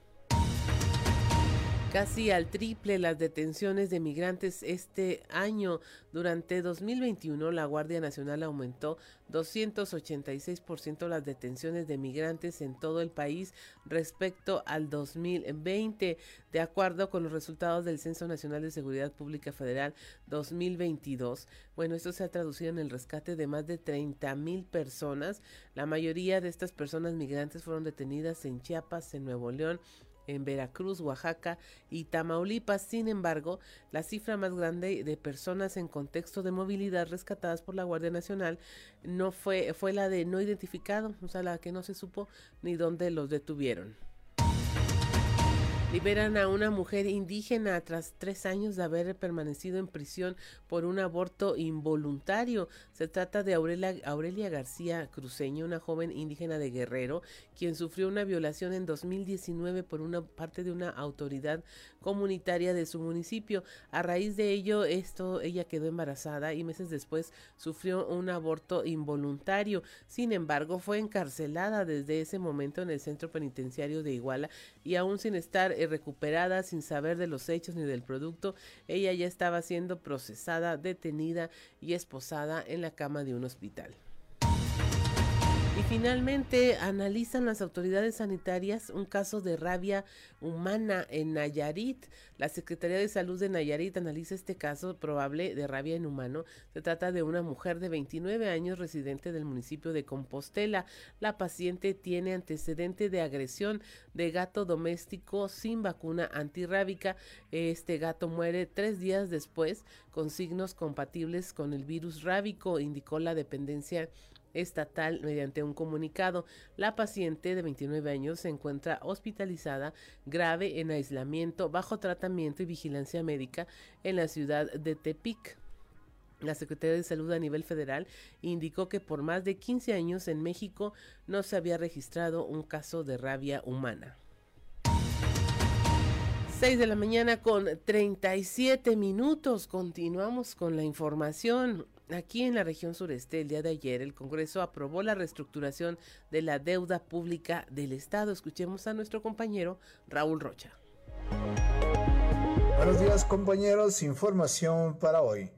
casi al triple las detenciones de migrantes este año. Durante 2021, la Guardia Nacional aumentó 286% las detenciones de migrantes en todo el país respecto al 2020, de acuerdo con los resultados del Censo Nacional de Seguridad Pública Federal 2022. Bueno, esto se ha traducido en el rescate de más de 30 mil personas. La mayoría de estas personas migrantes fueron detenidas en Chiapas, en Nuevo León, en Veracruz, Oaxaca y Tamaulipas. Sin embargo, la cifra más grande de personas en contexto de movilidad rescatadas por la Guardia Nacional no fue, fue la de no identificado, o sea, la que no se supo ni dónde los detuvieron. Liberan a una mujer indígena tras tres años de haber permanecido en prisión por un aborto involuntario. Se trata de Aurelia, García Cruceño, una joven indígena de Guerrero, quien sufrió una violación en 2019 por una parte de una autoridad comunitaria de su municipio. A raíz de ello, esto, ella quedó embarazada y meses después sufrió un aborto involuntario. Sin embargo, fue encarcelada desde ese momento en el centro penitenciario de Iguala y aún sin estar recuperada sin saber de los hechos ni del producto, ella ya estaba siendo procesada, detenida y esposada en la cama de un hospital. Y finalmente analizan las autoridades sanitarias un caso de rabia humana en Nayarit. La Secretaría de Salud de Nayarit analiza este caso probable de rabia en humano. Se trata de una mujer de 29 años residente del municipio de Compostela. La paciente tiene antecedente de agresión de gato doméstico sin vacuna antirrábica. Este gato muere tres días después con signos compatibles con el virus rábico, indicó la dependencia estatal mediante un comunicado. La paciente de 29 años se encuentra hospitalizada grave en aislamiento, bajo tratamiento y vigilancia médica en la ciudad de Tepic. La Secretaría de Salud a nivel federal indicó que por más de 15 años en México no se había registrado un caso de rabia humana. 6 de la mañana con 37 minutos. Continuamos con la información. Aquí en la región sureste, el día de ayer, el Congreso aprobó la reestructuración de la deuda pública del Estado. Escuchemos a nuestro compañero Raúl Rocha. Buenos días compañeros, información para hoy.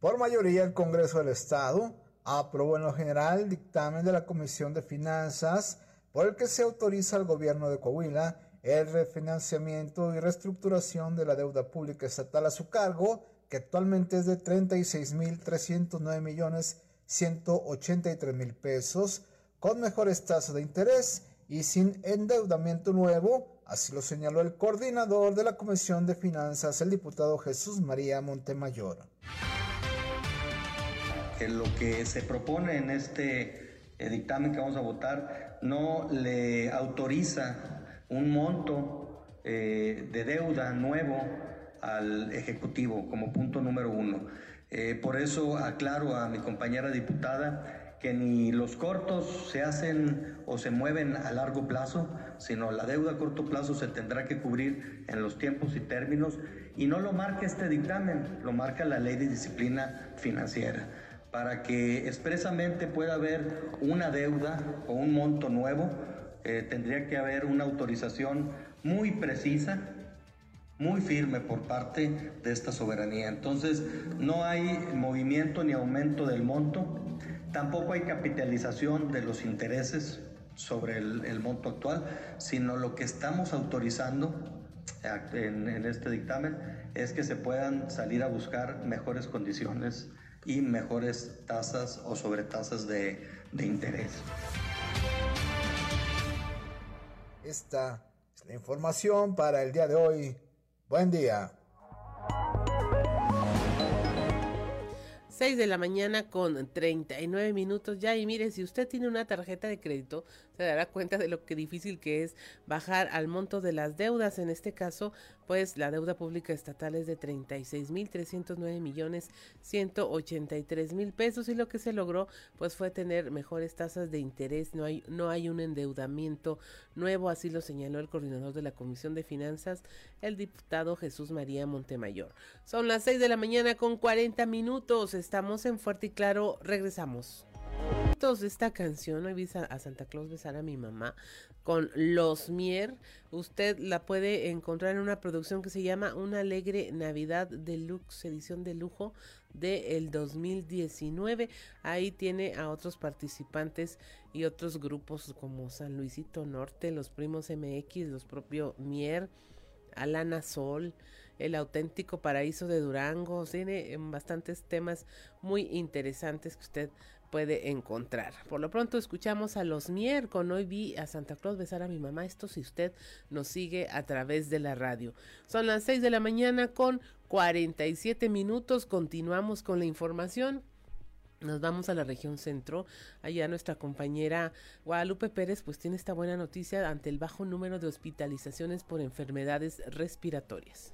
Por mayoría el Congreso del Estado aprobó en lo general el dictamen de la Comisión de Finanzas por el que se autoriza al gobierno de Coahuila el refinanciamiento y reestructuración de la deuda pública estatal a su cargo que actualmente es de 36.309 millones 183 mil pesos, con mejores tasas de interés y sin endeudamiento nuevo, así lo señaló el coordinador de la Comisión de Finanzas, el diputado Jesús María Montemayor. Que lo que se propone en este eh, dictamen que vamos a votar no le autoriza un monto eh, de deuda nuevo al Ejecutivo como punto número uno. Eh, por eso aclaro a mi compañera diputada que ni los cortos se hacen o se mueven a largo plazo, sino la deuda a corto plazo se tendrá que cubrir en los tiempos y términos y no lo marca este dictamen, lo marca la ley de disciplina financiera para que expresamente pueda haber una deuda o un monto nuevo, eh, tendría que haber una autorización muy precisa muy firme por parte de esta soberanía. Entonces, no hay movimiento ni aumento del monto, tampoco hay capitalización de los intereses sobre el, monto actual, sino lo que estamos autorizando en, este dictamen es que se puedan salir a buscar mejores condiciones y mejores tasas o sobretasas de, de interés. Esta es la información para el día de hoy. Buen día. 6 de la mañana con 39 minutos ya y mire, si usted tiene una tarjeta de crédito, se dará cuenta de lo que difícil que es bajar al monto de las deudas. En este caso, pues la deuda pública estatal es de 36 mil 309 millones 183 mil pesos y lo que se logró pues fue tener mejores tasas de interés. No hay, no hay un endeudamiento nuevo, así lo señaló el coordinador de la Comisión de Finanzas, el diputado Jesús María Montemayor. Son las 6 de la mañana con 40 minutos. Estamos en Fuerte y Claro. Regresamos esta canción, hoy a Santa Claus besar a mi mamá, con Los Mier. Usted la puede encontrar en una producción que se llama Una Alegre Navidad Deluxe, edición de lujo del 2019. Ahí tiene a otros participantes y otros grupos como San Luisito Norte, los primos MX, los propios Mier, Alana Sol, el auténtico paraíso de Durango. Tiene bastantes temas muy interesantes que usted puede encontrar. Por lo pronto escuchamos a los Mier con Hoy vi a Santa Claus besar a mi mamá. Esto si usted nos sigue a través de la radio. Son las 6 de la mañana con 47 minutos. Continuamos con la información. Nos vamos a la región centro. Allá nuestra compañera Guadalupe Pérez pues tiene esta buena noticia ante el bajo número de hospitalizaciones por enfermedades respiratorias.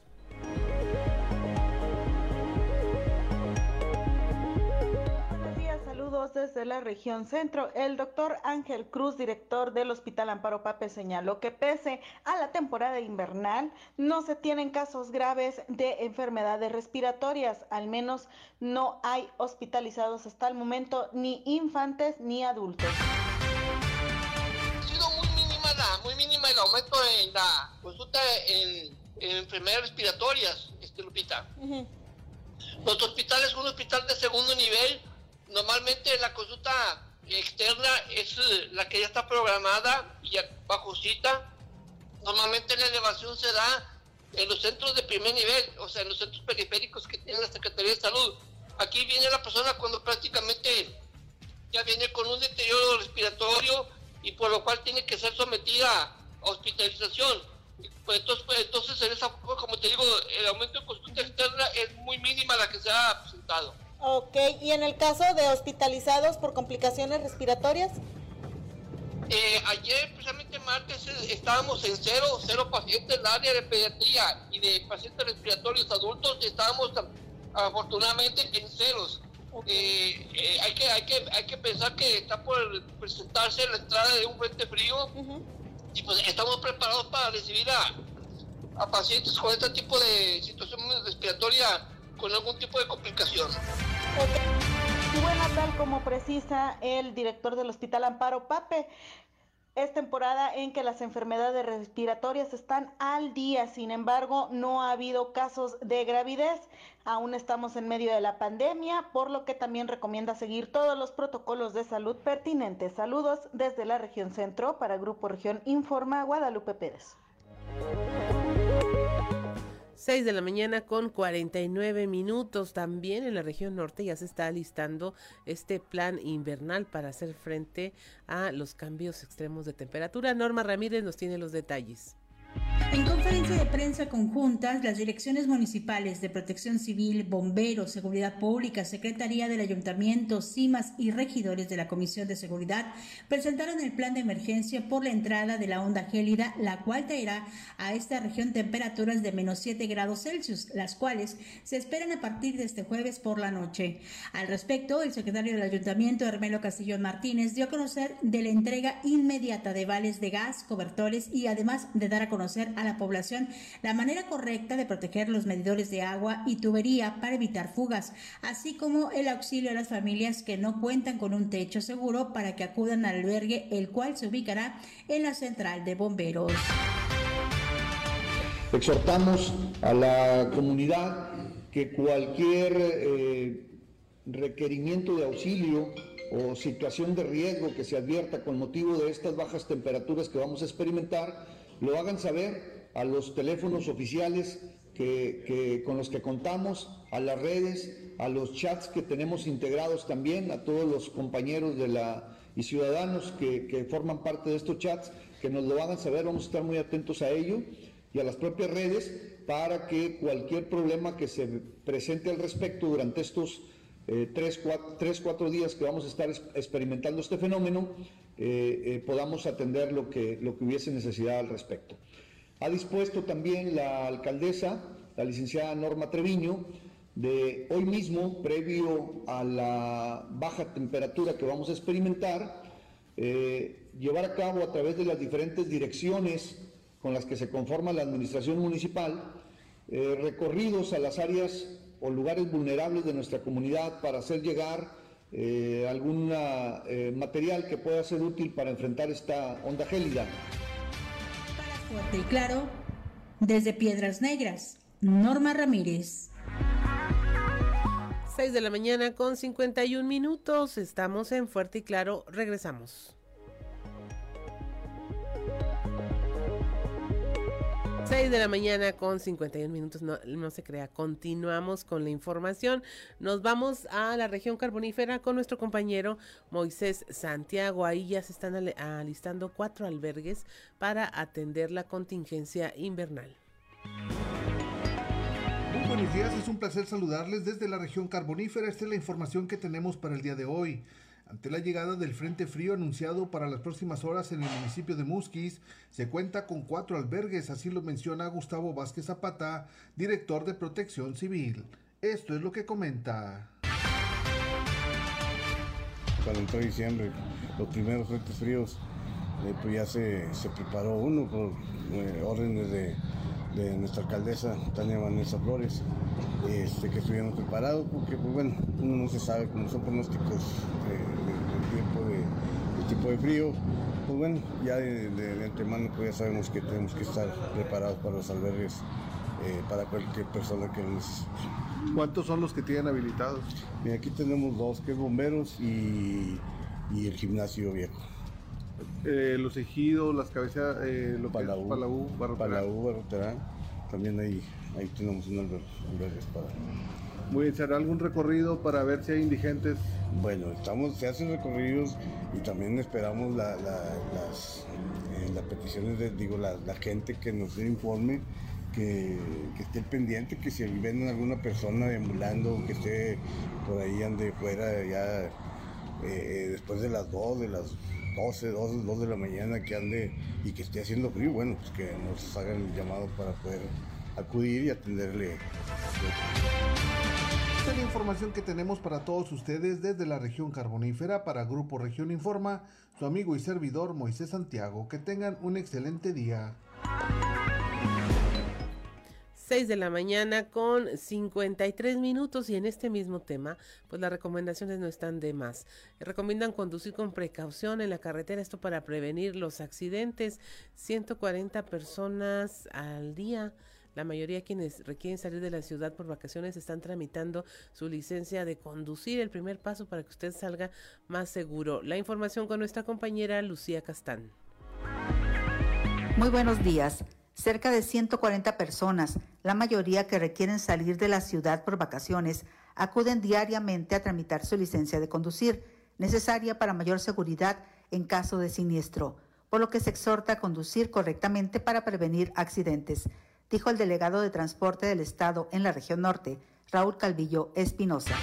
Desde la región centro. El doctor Ángel Cruz, director del Hospital Amparo Pape, señaló que pese a la temporada invernal, no se tienen casos graves de enfermedades respiratorias. Al menos no hay hospitalizados hasta el momento, ni infantes ni adultos. Ha sido muy mínima, muy mínima el aumento en la consulta en, enfermedades respiratorias, este Lupita. Nuestro hospital es un hospital de segundo nivel normalmente la consulta externa es eh, la que ya está programada y bajo cita. Normalmente la elevación se da en los centros de primer nivel, o sea, en los centros periféricos que tiene la Secretaría de Salud. Aquí viene la persona cuando prácticamente ya viene con un deterioro respiratorio y por lo cual tiene que ser sometida a hospitalización. Pues entonces, pues entonces en esa, como te digo, el aumento de consulta externa es muy mínima la que se ha presentado. Ok, ¿y en el caso de hospitalizados por complicaciones respiratorias? Eh, ayer, precisamente martes, eh, estábamos en cero, cero pacientes en el área de pediatría y de pacientes respiratorios adultos, estábamos afortunadamente en ceros. Eh, hay, que, hay, que, hay que pensar que está por presentarse la entrada de un frente frío y pues estamos preparados para recibir a, a pacientes con este tipo de situación respiratoria con algún tipo de complicación. Y bueno, tal como precisa el director del Hospital Amparo Pape, es temporada en que las enfermedades respiratorias están al día, sin embargo, no ha habido casos de gravidez. Aún estamos en medio de la pandemia, por lo que también recomienda seguir todos los protocolos de salud pertinentes. Saludos desde la región centro para Grupo Región Informa Guadalupe Pérez. 6 de la mañana con 49 minutos. También en la región norte ya se está alistando este plan invernal para hacer frente a los cambios extremos de temperatura. Norma Ramírez nos tiene los detalles. En conferencia de prensa conjuntas, las direcciones municipales de Protección Civil, Bomberos, Seguridad Pública, Secretaría del Ayuntamiento, CIMAS y regidores de la Comisión de Seguridad presentaron el plan de emergencia por la entrada de la onda gélida, la cual traerá a esta región temperaturas de menos 7 grados Celsius, las cuales se esperan a partir de este jueves por la noche. Al respecto, el secretario del Ayuntamiento, Hermelo Castillón Martínez, dio a conocer de la entrega inmediata de vales de gas, cobertores y además de dar a conocer a la población la manera correcta de proteger los medidores de agua y tubería para evitar fugas, así como el auxilio a las familias que no cuentan con un techo seguro para que acudan al albergue, el cual se ubicará en la central de bomberos. Exhortamos a la comunidad que cualquier eh, requerimiento de auxilio o situación de riesgo que se advierta con motivo de estas bajas temperaturas que vamos a experimentar, lo hagan saber a los teléfonos oficiales que, con los que contamos, a las redes, a los chats que tenemos integrados también, a todos los compañeros de la, y ciudadanos que, forman parte de estos chats, que nos lo hagan saber, vamos a estar muy atentos a ello y a las propias redes para que cualquier problema que se presente al respecto durante estos eh, tres, cuatro, días que vamos a estar experimentando este fenómeno, eh, eh, podamos atender lo que, lo que hubiese necesidad al respecto. Ha dispuesto también la alcaldesa, la licenciada Norma Treviño, de hoy mismo, previo a la baja temperatura que vamos a experimentar, llevar a cabo a través de las diferentes direcciones con las que se conforma la administración municipal, recorridos a las áreas o lugares vulnerables de nuestra comunidad para hacer llegar eh, algún eh, material que pueda ser útil para enfrentar esta onda gélida. Para Fuerte y Claro, desde Piedras Negras, Norma Ramírez. 6 de la mañana con 51 minutos, estamos en Fuerte y Claro, regresamos. 6 de la mañana con 51 minutos, no, no, se crea. Continuamos con la información. Nos vamos a la región carbonífera con nuestro compañero Moisés Santiago. Ahí ya se están alistando cuatro albergues para atender la contingencia invernal. Muy buenos días, es un placer saludarles desde la región carbonífera. Esta es la información que tenemos para el día de hoy. Ante la llegada del Frente Frío anunciado para las próximas horas en el municipio de Musquis, se cuenta con cuatro albergues, así lo menciona Gustavo Vázquez Zapata, director de Protección Civil. Esto es lo que comenta. Cuando entró diciembre, los primeros frentes fríos, eh, pues ya se, preparó uno por eh, órdenes de, nuestra alcaldesa Tania Vanessa Flores, este, que estuvieron preparados, porque pues bueno, uno no se sabe, cómo son pronósticos eh, tiempo de, tipo de frío, pues bueno, ya de, antemano pues ya sabemos que tenemos que estar preparados para los albergues eh, para cualquier persona que lo necesite. ¿Cuántos son los que tienen habilitados? aquí tenemos dos, que es bomberos y, el gimnasio viejo. Eh, los ejidos, las cabezas, eh, lo Palau, Palau, Barroterán. También ahí, ahí tenemos un albergues para Voy a echar algún recorrido para ver si hay indigentes. Bueno, estamos, se hacen recorridos y también esperamos las, eh, las peticiones de, digo, la, gente que nos dé informe, que, esté pendiente, que si ven alguna persona deambulando, que esté por ahí ande fuera ya eh, después de las 2, de las 12, 2, 2 de la mañana que ande y que esté haciendo frío, bueno, pues que nos hagan el llamado para poder acudir y atenderle la información que tenemos para todos ustedes desde la región carbonífera para Grupo Región Informa, su amigo y servidor Moisés Santiago. Que tengan un excelente día. 6 de la mañana con 53 minutos y en este mismo tema, pues las recomendaciones no están de más. Recomiendan conducir con precaución en la carretera, esto para prevenir los accidentes. 140 personas al día la mayoría quienes requieren salir de la ciudad por vacaciones están tramitando su licencia de conducir, el primer paso para que usted salga más seguro. La información con nuestra compañera Lucía Castán. Muy buenos días. Cerca de 140 personas, la mayoría que requieren salir de la ciudad por vacaciones, acuden diariamente a tramitar su licencia de conducir, necesaria para mayor seguridad en caso de siniestro, por lo que se exhorta a conducir correctamente para prevenir accidentes, dijo el delegado de Transporte del Estado en la región norte, Raúl Calvillo Espinosa.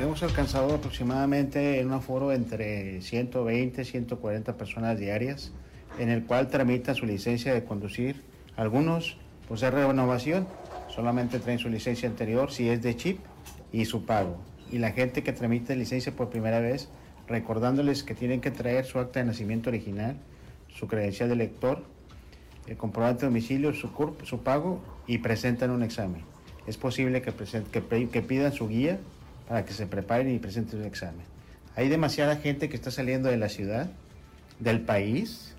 Hemos alcanzado aproximadamente en un aforo entre 120 y 140 personas diarias, en el cual tramita su licencia de conducir. Algunos, pues es renovación, solamente traen su licencia anterior, si es de chip, y su pago. Y la gente que tramita licencia por primera vez, recordándoles que tienen que traer su acta de nacimiento original, su credencial de lector, el comprobante de domicilio, su pago y presentan un examen. Es posible que, que, que pidan su guía para que se preparen y presenten un examen. Hay demasiada gente que está saliendo de la ciudad, del país,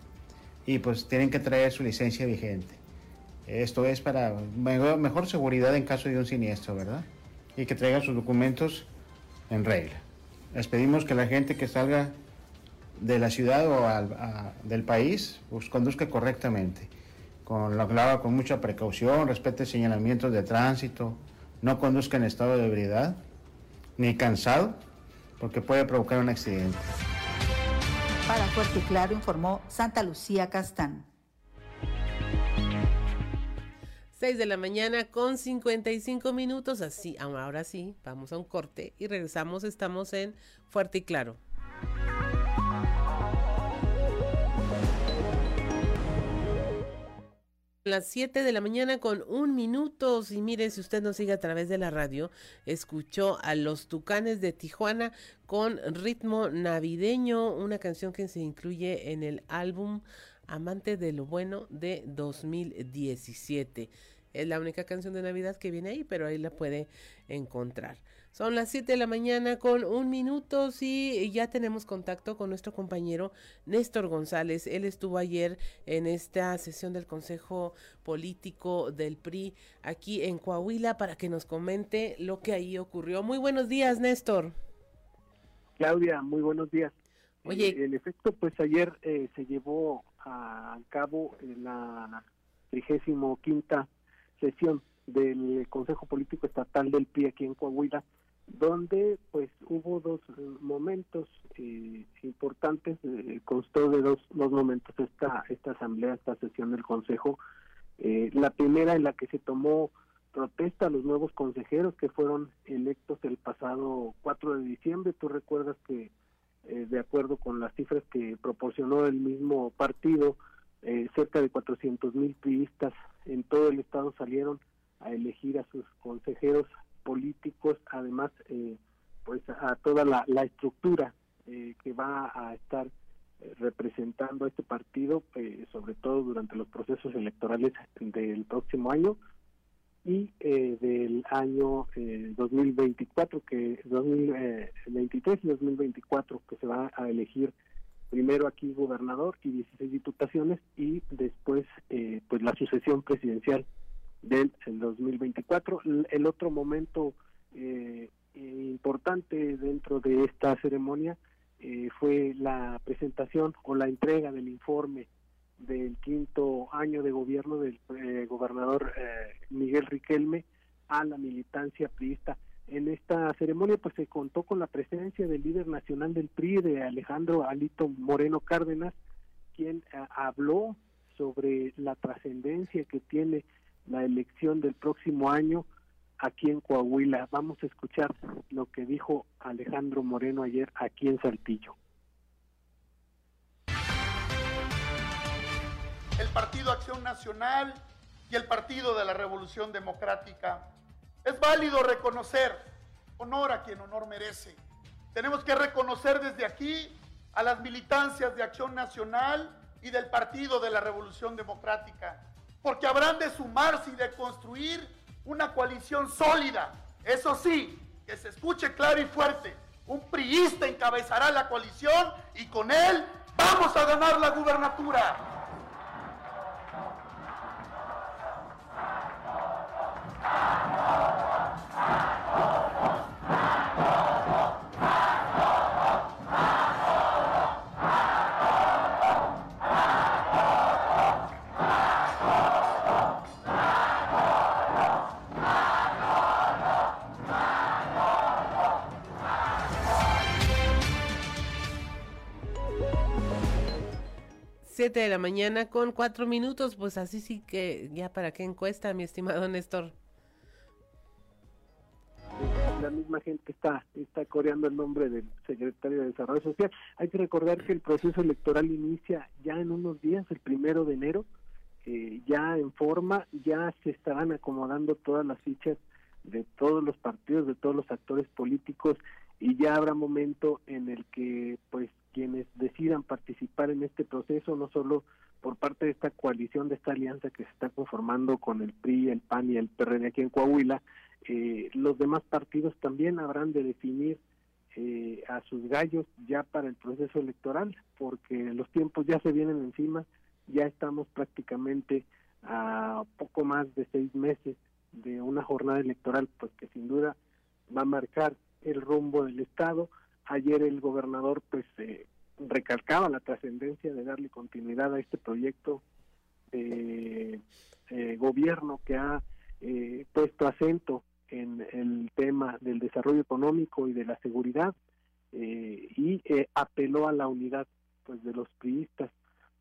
y pues tienen que traer su licencia vigente. Esto es para mejor, seguridad en caso de un siniestro, ¿verdad? Y que traigan sus documentos en regla. Les pedimos que la gente que salga de la ciudad o del país pues, conduzca correctamente, con la con mucha precaución, respete señalamientos de tránsito, no conduzca en estado de ebriedad ni cansado, porque puede provocar un accidente. Para Fuerte y Claro informó Santa Lucía Castán. 6 de la mañana con 55 minutos, así, ahora sí, vamos a un corte y regresamos, estamos en Fuerte y Claro. Las 7 de la mañana con un minuto. Y mire, si usted nos sigue a través de la radio, escuchó a los Tucanes de Tijuana con ritmo navideño, una canción que se incluye en el álbum Amante de lo Bueno de 2017. Es la única canción de Navidad que viene ahí, pero ahí la puede encontrar. Son las 7 de la mañana con un minuto y ya tenemos contacto con nuestro compañero Néstor González. Él estuvo ayer en esta sesión del Consejo Político del PRI aquí en Coahuila para que nos comente lo que ahí ocurrió. Muy buenos días, Néstor. Claudia, muy buenos días. Oye, en efecto, pues ayer eh, se llevó a cabo la trigésimo quinta sesión del Consejo Político Estatal del PRI aquí en Coahuila, donde pues hubo dos eh, momentos eh, importantes, eh, constó de dos, dos momentos esta, esta asamblea, esta sesión del Consejo. la primera en la que se tomó protesta a los nuevos consejeros que fueron electos el pasado 4 de diciembre. Tú recuerdas que, de acuerdo con las cifras que proporcionó el mismo partido, cerca de 400 mil priistas en todo el estado salieron a elegir a sus consejeros políticos, además eh, pues a toda la, estructura eh, que va a estar eh, representando a este partido, sobre todo durante los procesos electorales del próximo año y del año 2024, que 2023 y 2024, que se va a elegir primero aquí gobernador y 16 diputaciones y después pues la sucesión presidencial del 2024. El otro momento eh, importante dentro de esta ceremonia eh, fue la presentación o la entrega del informe del quinto año de gobierno del eh, gobernador Miguel Riquelme a la militancia priista. En esta ceremonia pues se contó con la presencia del líder nacional del PRI, de Alejandro Alito Moreno Cárdenas, quien habló sobre la trascendencia que tiene la elección del próximo año aquí en Coahuila. Vamos a escuchar lo que dijo Alejandro Moreno ayer aquí en Saltillo. El Partido Acción Nacional y el Partido de la Revolución Democrática. Es válido reconocer honor a quien honor merece. Tenemos que reconocer desde aquí a las militancias de Acción Nacional y del Partido de la Revolución Democrática porque habrán de sumarse y de construir una coalición sólida. Eso sí, que se escuche claro y fuerte. Un priista encabezará la coalición y con él vamos a ganar la gubernatura. 7 de la mañana con cuatro minutos, pues así sí que ya para qué encuesta, mi estimado Néstor. La misma gente está, está coreando el nombre del secretario de Desarrollo Social. Hay que recordar que el proceso electoral inicia ya en unos días, el primero de enero, eh, ya en forma, ya se estarán acomodando todas las fichas de todos los partidos, de todos los actores políticos y ya habrá momento en el que pues quienes decidan participar en este proceso, no solo por parte de esta coalición, de esta alianza que se está conformando con el PRI, el PAN y el PRD aquí en Coahuila, eh, los demás partidos también habrán de definir eh, a sus gallos ya para el proceso electoral, porque los tiempos ya se vienen encima, ya estamos prácticamente a poco más de seis meses de una jornada electoral, pues que sin duda va a marcar el rumbo del Estado. Ayer el gobernador pues eh, recalcaba la trascendencia de darle continuidad a este proyecto de eh, gobierno que ha eh, puesto acento en el tema del desarrollo económico y de la seguridad y apeló a la unidad pues de los priistas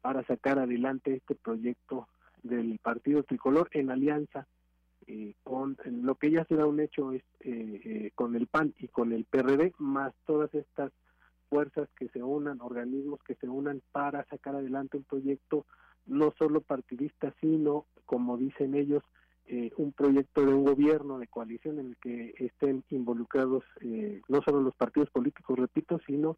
para sacar adelante este proyecto del partido tricolor en alianza eh, con lo que ya será un hecho es eh, eh, con el PAN y con el PRD, más todas estas fuerzas que se unan, organismos que se unan para sacar adelante un proyecto no solo partidista, sino, como dicen ellos, un proyecto de un gobierno de coalición en el que estén involucrados no solo los partidos políticos, repito, sino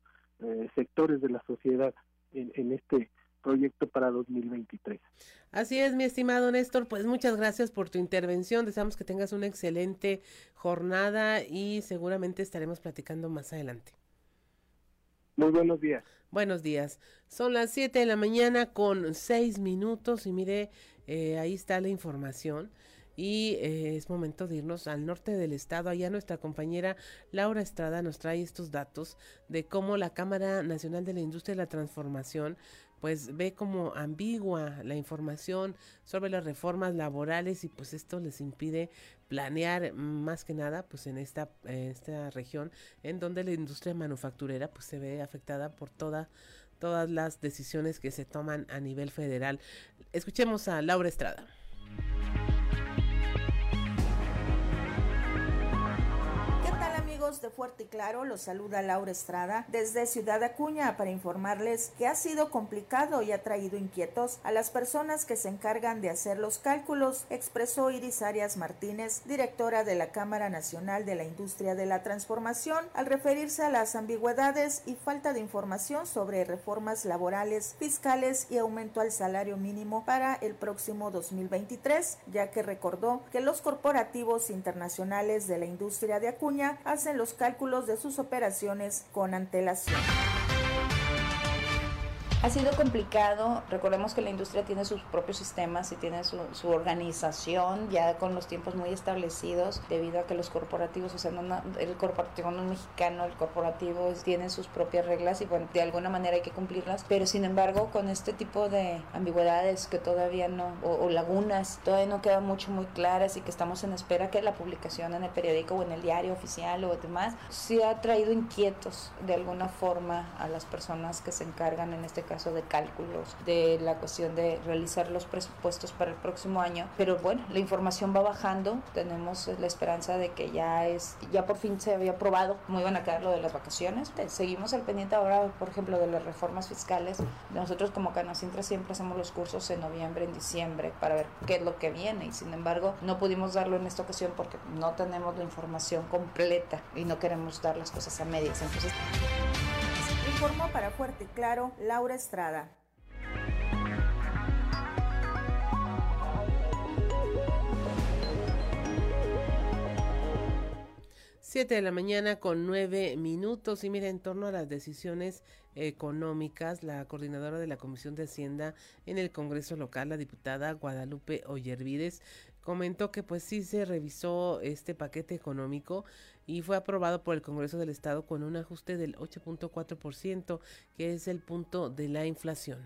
sectores de la sociedad en, en este proyecto para 2023. Así es, mi estimado Néstor, pues muchas gracias por tu intervención. Deseamos que tengas una excelente jornada y seguramente estaremos platicando más adelante. Muy buenos días. Buenos días. Son las 7 de la mañana con 6 minutos y mire, eh, ahí está la información y eh, es momento de irnos al norte del estado. Allá nuestra compañera Laura Estrada nos trae estos datos de cómo la Cámara Nacional de la Industria de la Transformación pues ve como ambigua la información sobre las reformas laborales y pues esto les impide planear más que nada pues en esta, esta región en donde la industria manufacturera pues se ve afectada por toda todas las decisiones que se toman a nivel federal. Escuchemos a Laura Estrada. De Fuerte y Claro, los saluda Laura Estrada desde Ciudad Acuña para informarles que ha sido complicado y ha traído inquietos a las personas que se encargan de hacer los cálculos, expresó Iris Arias Martínez, directora de la Cámara Nacional de la Industria de la Transformación, al referirse a las ambigüedades y falta de información sobre reformas laborales, fiscales y aumento al salario mínimo para el próximo 2023, ya que recordó que los corporativos internacionales de la industria de Acuña hacen los cálculos de sus operaciones con antelación. Ha sido complicado, recordemos que la industria tiene sus propios sistemas y tiene su, organización ya con los tiempos muy establecidos debido a que los corporativos, o sea, el corporativo no mexicano, el corporativo tiene sus propias reglas y bueno, de alguna manera hay que cumplirlas, pero sin embargo con este tipo de ambigüedades que todavía no, o, lagunas, todavía no quedan mucho muy claras y que estamos en espera que la publicación en el periódico o en el diario oficial o demás, sí ha traído inquietos de alguna forma a las personas que se encargan en este caso de cálculos, de la cuestión de realizar los presupuestos para el próximo año. Pero bueno, la información va bajando, tenemos la esperanza de que ya es, ya por fin se había aprobado cómo iban a quedar lo de las vacaciones. Seguimos al pendiente ahora, por ejemplo, de las reformas fiscales. Nosotros como Canacintra siempre hacemos los cursos en noviembre, en diciembre, para ver qué es lo que viene y sin embargo no pudimos darlo en esta ocasión porque no tenemos la información completa y no queremos dar las cosas a medias. Entonces... Informó para Fuerte y Claro Laura Estrada. Siete de la mañana con nueve minutos y mira en torno a las decisiones económicas, la coordinadora de la Comisión de Hacienda en el Congreso local, la diputada Guadalupe Ollervides, comentó que pues sí se revisó este paquete económico y fue aprobado por el Congreso del Estado con un ajuste del 8.4%, que es el punto de la inflación.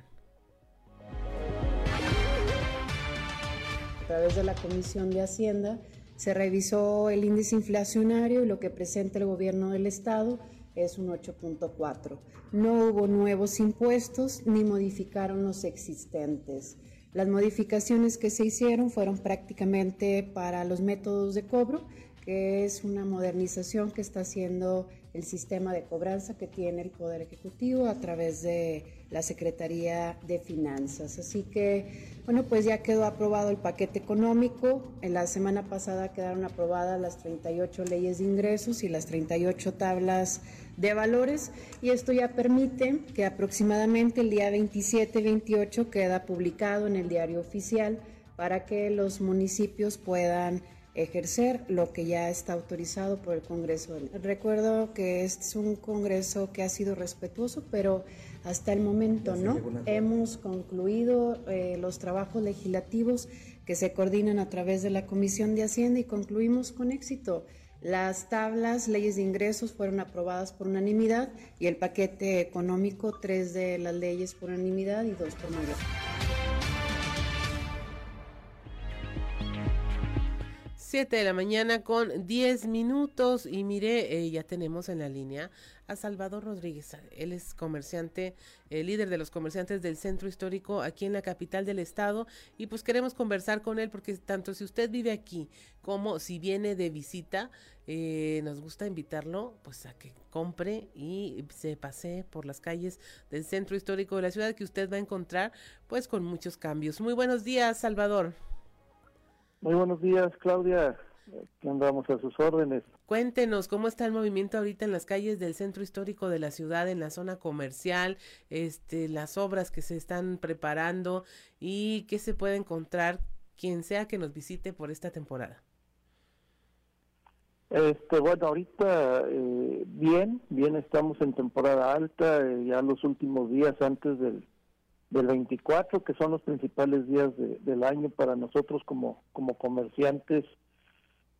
A través de la Comisión de Hacienda se revisó el índice inflacionario y lo que presenta el gobierno del Estado es un 8.4. No hubo nuevos impuestos ni modificaron los existentes. Las modificaciones que se hicieron fueron prácticamente para los métodos de cobro, que es una modernización que está haciendo el sistema de cobranza que tiene el Poder Ejecutivo a través de la Secretaría de Finanzas. Así que, bueno, pues ya quedó aprobado el paquete económico. En la semana pasada quedaron aprobadas las 38 leyes de ingresos y las 38 tablas de valores y esto ya permite que aproximadamente el día 27-28 queda publicado en el diario oficial para que los municipios puedan ejercer lo que ya está autorizado por el Congreso. Recuerdo que este es un Congreso que ha sido respetuoso, pero hasta el momento no. Hemos concluido eh, los trabajos legislativos que se coordinan a través de la Comisión de Hacienda y concluimos con éxito. Las tablas, leyes de ingresos fueron aprobadas por unanimidad y el paquete económico, tres de las leyes por unanimidad y dos por mayoría. 7 de la mañana con 10 minutos y mire, eh, ya tenemos en la línea a Salvador Rodríguez. Él es comerciante, el líder de los comerciantes del centro histórico aquí en la capital del estado y pues queremos conversar con él porque tanto si usted vive aquí como si viene de visita, eh, nos gusta invitarlo pues a que compre y se pasee por las calles del centro histórico de la ciudad que usted va a encontrar pues con muchos cambios. Muy buenos días, Salvador. Muy buenos días, Claudia. Andamos a sus órdenes. Cuéntenos cómo está el movimiento ahorita en las calles del centro histórico de la ciudad, en la zona comercial, este, las obras que se están preparando y qué se puede encontrar quien sea que nos visite por esta temporada. Este, bueno, ahorita eh, bien, bien estamos en temporada alta, eh, ya los últimos días antes del del 24, que son los principales días del año para nosotros como, como comerciantes.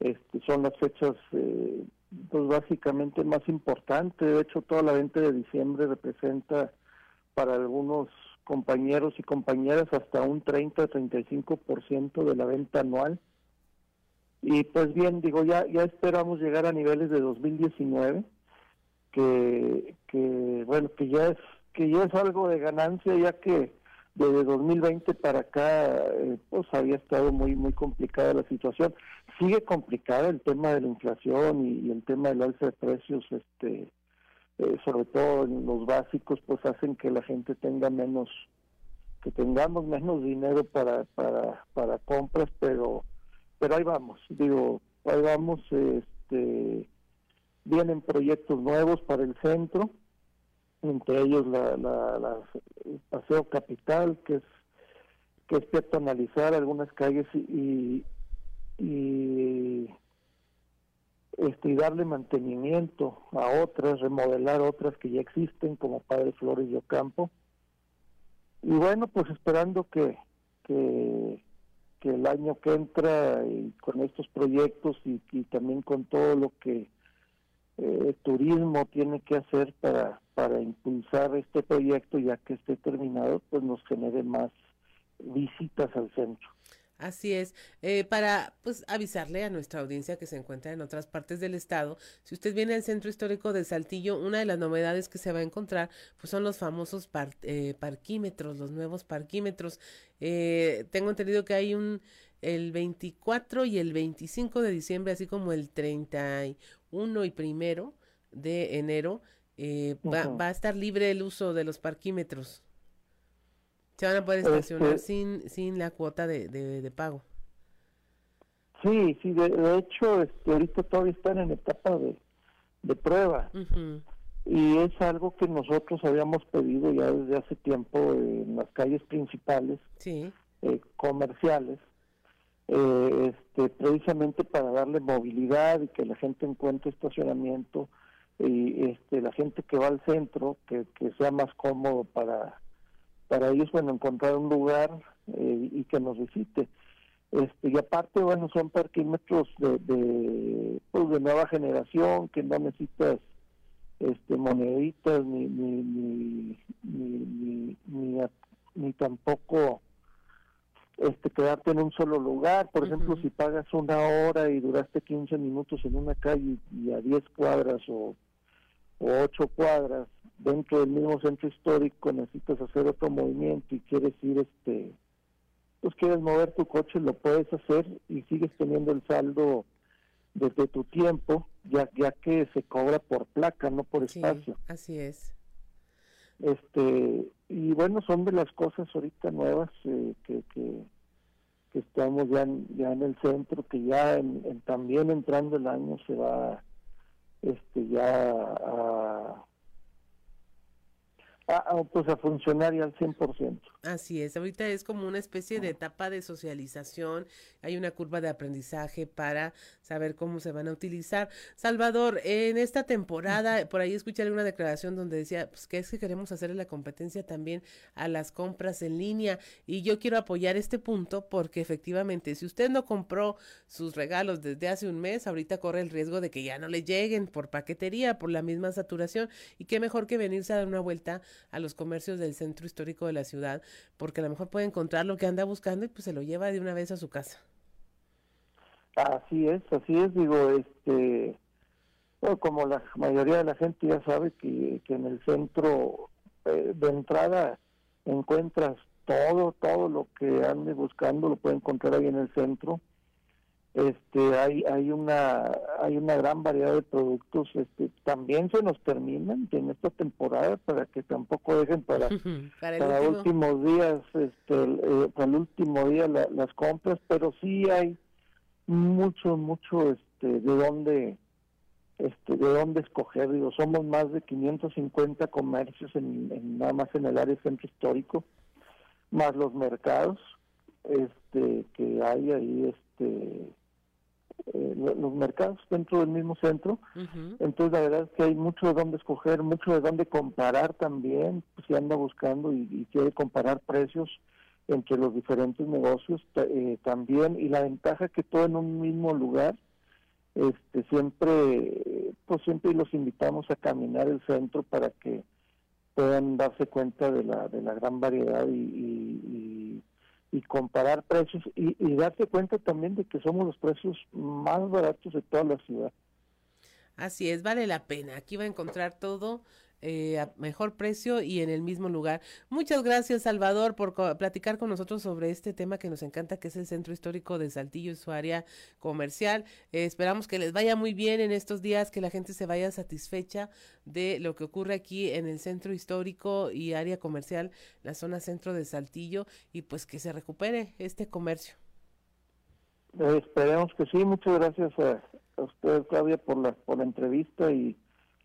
Este, son las fechas eh, pues básicamente más importantes. De hecho, toda la venta de diciembre representa para algunos compañeros y compañeras hasta un 30-35% de la venta anual. Y pues bien, digo, ya, ya esperamos llegar a niveles de 2019, que, que bueno, que ya es que ya es algo de ganancia ya que desde 2020 para acá eh, pues había estado muy muy complicada la situación. Sigue complicada el tema de la inflación y, el tema del alza de precios este eh, sobre todo en los básicos pues hacen que la gente tenga menos que tengamos menos dinero para para para compras pero pero ahí vamos. Digo ahí vamos este vienen proyectos nuevos para el centro entre ellos la, la, el paseo capital que es que es cierto analizar algunas calles y, y, este, y darle mantenimiento a otras, remodelar otras que ya existen como Padre Flores y Ocampo. Y bueno, pues esperando que, que, que el año que entra y con estos proyectos y, y también con todo lo que eh, turismo tiene que hacer para, para impulsar este proyecto, ya que esté terminado, pues nos genere más visitas al centro. Así es, eh, para pues avisarle a nuestra audiencia que se encuentra en otras partes del estado, si usted viene al centro histórico de Saltillo, una de las novedades que se va a encontrar pues son los famosos eh, parquímetros, los nuevos parquímetros. Eh, tengo entendido que hay un el 24 y el 25 de diciembre, así como el 31 y primero de enero, va, va a estar libre el uso de los parquímetros. Se van a poder estacionar este sin, sin la cuota de, de, pago. Sí, sí, de, hecho, este, ahorita todavía están en etapa de, de prueba. Y es algo que nosotros habíamos pedido ya desde hace tiempo en las calles principales, sí. eh, comerciales, eh, este, precisamente para darle movilidad y que la gente encuentre estacionamiento y este, la gente que va al centro, que, que sea más cómodo para para ellos, bueno, encontrar un lugar eh, y que nos visite. Este, y aparte, bueno, son parquímetros de, de, pues, de nueva generación, que no necesitas este, moneditas ni ni ni, ni, ni, ni, tampoco este quedarte en un solo lugar. Por ejemplo, si pagas una hora y duraste 15 minutos en una calle y a 10 cuadras o o ocho cuadras dentro del mismo centro histórico necesitas hacer otro movimiento y quieres ir, este, pues quieres mover tu coche, lo puedes hacer y sigues teniendo el saldo desde tu tiempo, ya, ya que se cobra por placa, no por espacio. así es. Este, y bueno, son de las cosas ahorita nuevas eh, que, que, estamos ya en, ya en el centro, que ya en, también entrando el año se va este ya a a, pues a funcionar ya al 100%. Así es, ahorita es como una especie de etapa de socialización, hay una curva de aprendizaje para saber cómo se van a utilizar. Salvador, en esta temporada, por ahí escuché alguna declaración donde decía, pues que es que queremos hacerle la competencia también a las compras en línea y yo quiero apoyar este punto porque efectivamente, si usted no compró sus regalos desde hace un mes, ahorita corre el riesgo de que ya no le lleguen por paquetería, por la misma saturación y qué mejor que venirse a dar una vuelta a los comercios del centro histórico de la ciudad, porque a lo mejor puede encontrar lo que anda buscando y pues se lo lleva de una vez a su casa. Así es, así es, digo, este, como la mayoría de la gente ya sabe que, en el centro eh, de entrada encuentras todo, todo lo que ande buscando, lo puede encontrar ahí en el centro este hay hay una hay una gran variedad de productos este también se nos terminan en esta temporada para que tampoco dejen para para, últimos días este eh, para el último día las compras pero sí hay mucho mucho este de dónde este de dónde escoger. Digo somos más de 550 comercios en, en nada más en el área centro histórico más los mercados este que hay ahí este eh, los mercados dentro del mismo centro. Entonces, la verdad es que hay mucho de dónde escoger, mucho de dónde comparar también, pues, si anda buscando y, quiere comparar precios entre los diferentes negocios eh, también. Y la ventaja que todo en un mismo lugar, este siempre, pues siempre los invitamos a caminar el centro para que puedan darse cuenta de la, de la gran variedad y y comparar precios y, y darse cuenta también de que somos los precios más baratos de toda la ciudad. Así es, vale la pena. Aquí va a encontrar todo eh, a mejor precio y en el mismo lugar. Muchas gracias, Salvador, por platicar con nosotros sobre este tema que nos encanta, que es el Centro Histórico de Saltillo y su área comercial. Eh, esperamos que les vaya muy bien en estos días, que la gente se vaya satisfecha de lo que ocurre aquí en el Centro Histórico y área comercial, la zona centro de Saltillo, y pues que se recupere este comercio. Eh, esperemos que sí. Muchas gracias a, a usted, Claudia, por la, por la entrevista y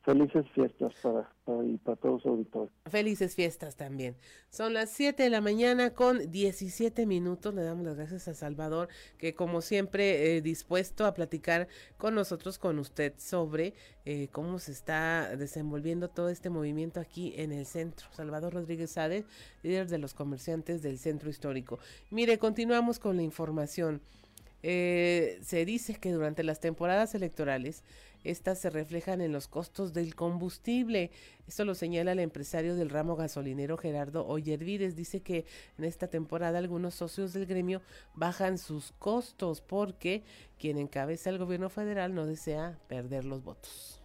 Felices fiestas para, y para todos los auditores. Felices fiestas también. Son las 7 de la mañana con 17 minutos. Le damos las gracias a Salvador, que como siempre, eh, dispuesto a platicar con nosotros, con usted, sobre eh, cómo se está desenvolviendo todo este movimiento aquí en el centro. Salvador Rodríguez Sade, líder de los comerciantes del centro histórico. Mire, continuamos con la información. Eh, se dice que durante las temporadas electorales estas se reflejan en los costos del combustible. Esto lo señala el empresario del ramo gasolinero Gerardo Oyervides. Dice que en esta temporada algunos socios del gremio bajan sus costos porque quien encabeza el gobierno federal no desea perder los votos.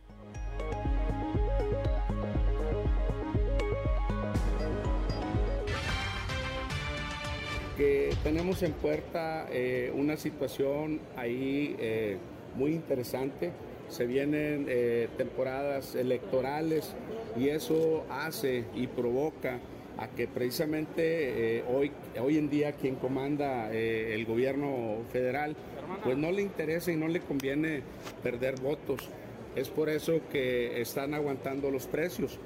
tenemos en puerta eh, una situación ahí eh, muy interesante se vienen eh, temporadas electorales y eso hace y provoca a que precisamente eh, hoy, hoy en día quien comanda eh, el gobierno federal, pues no le interesa y no le conviene perder votos. Es por eso que están aguantando los precios.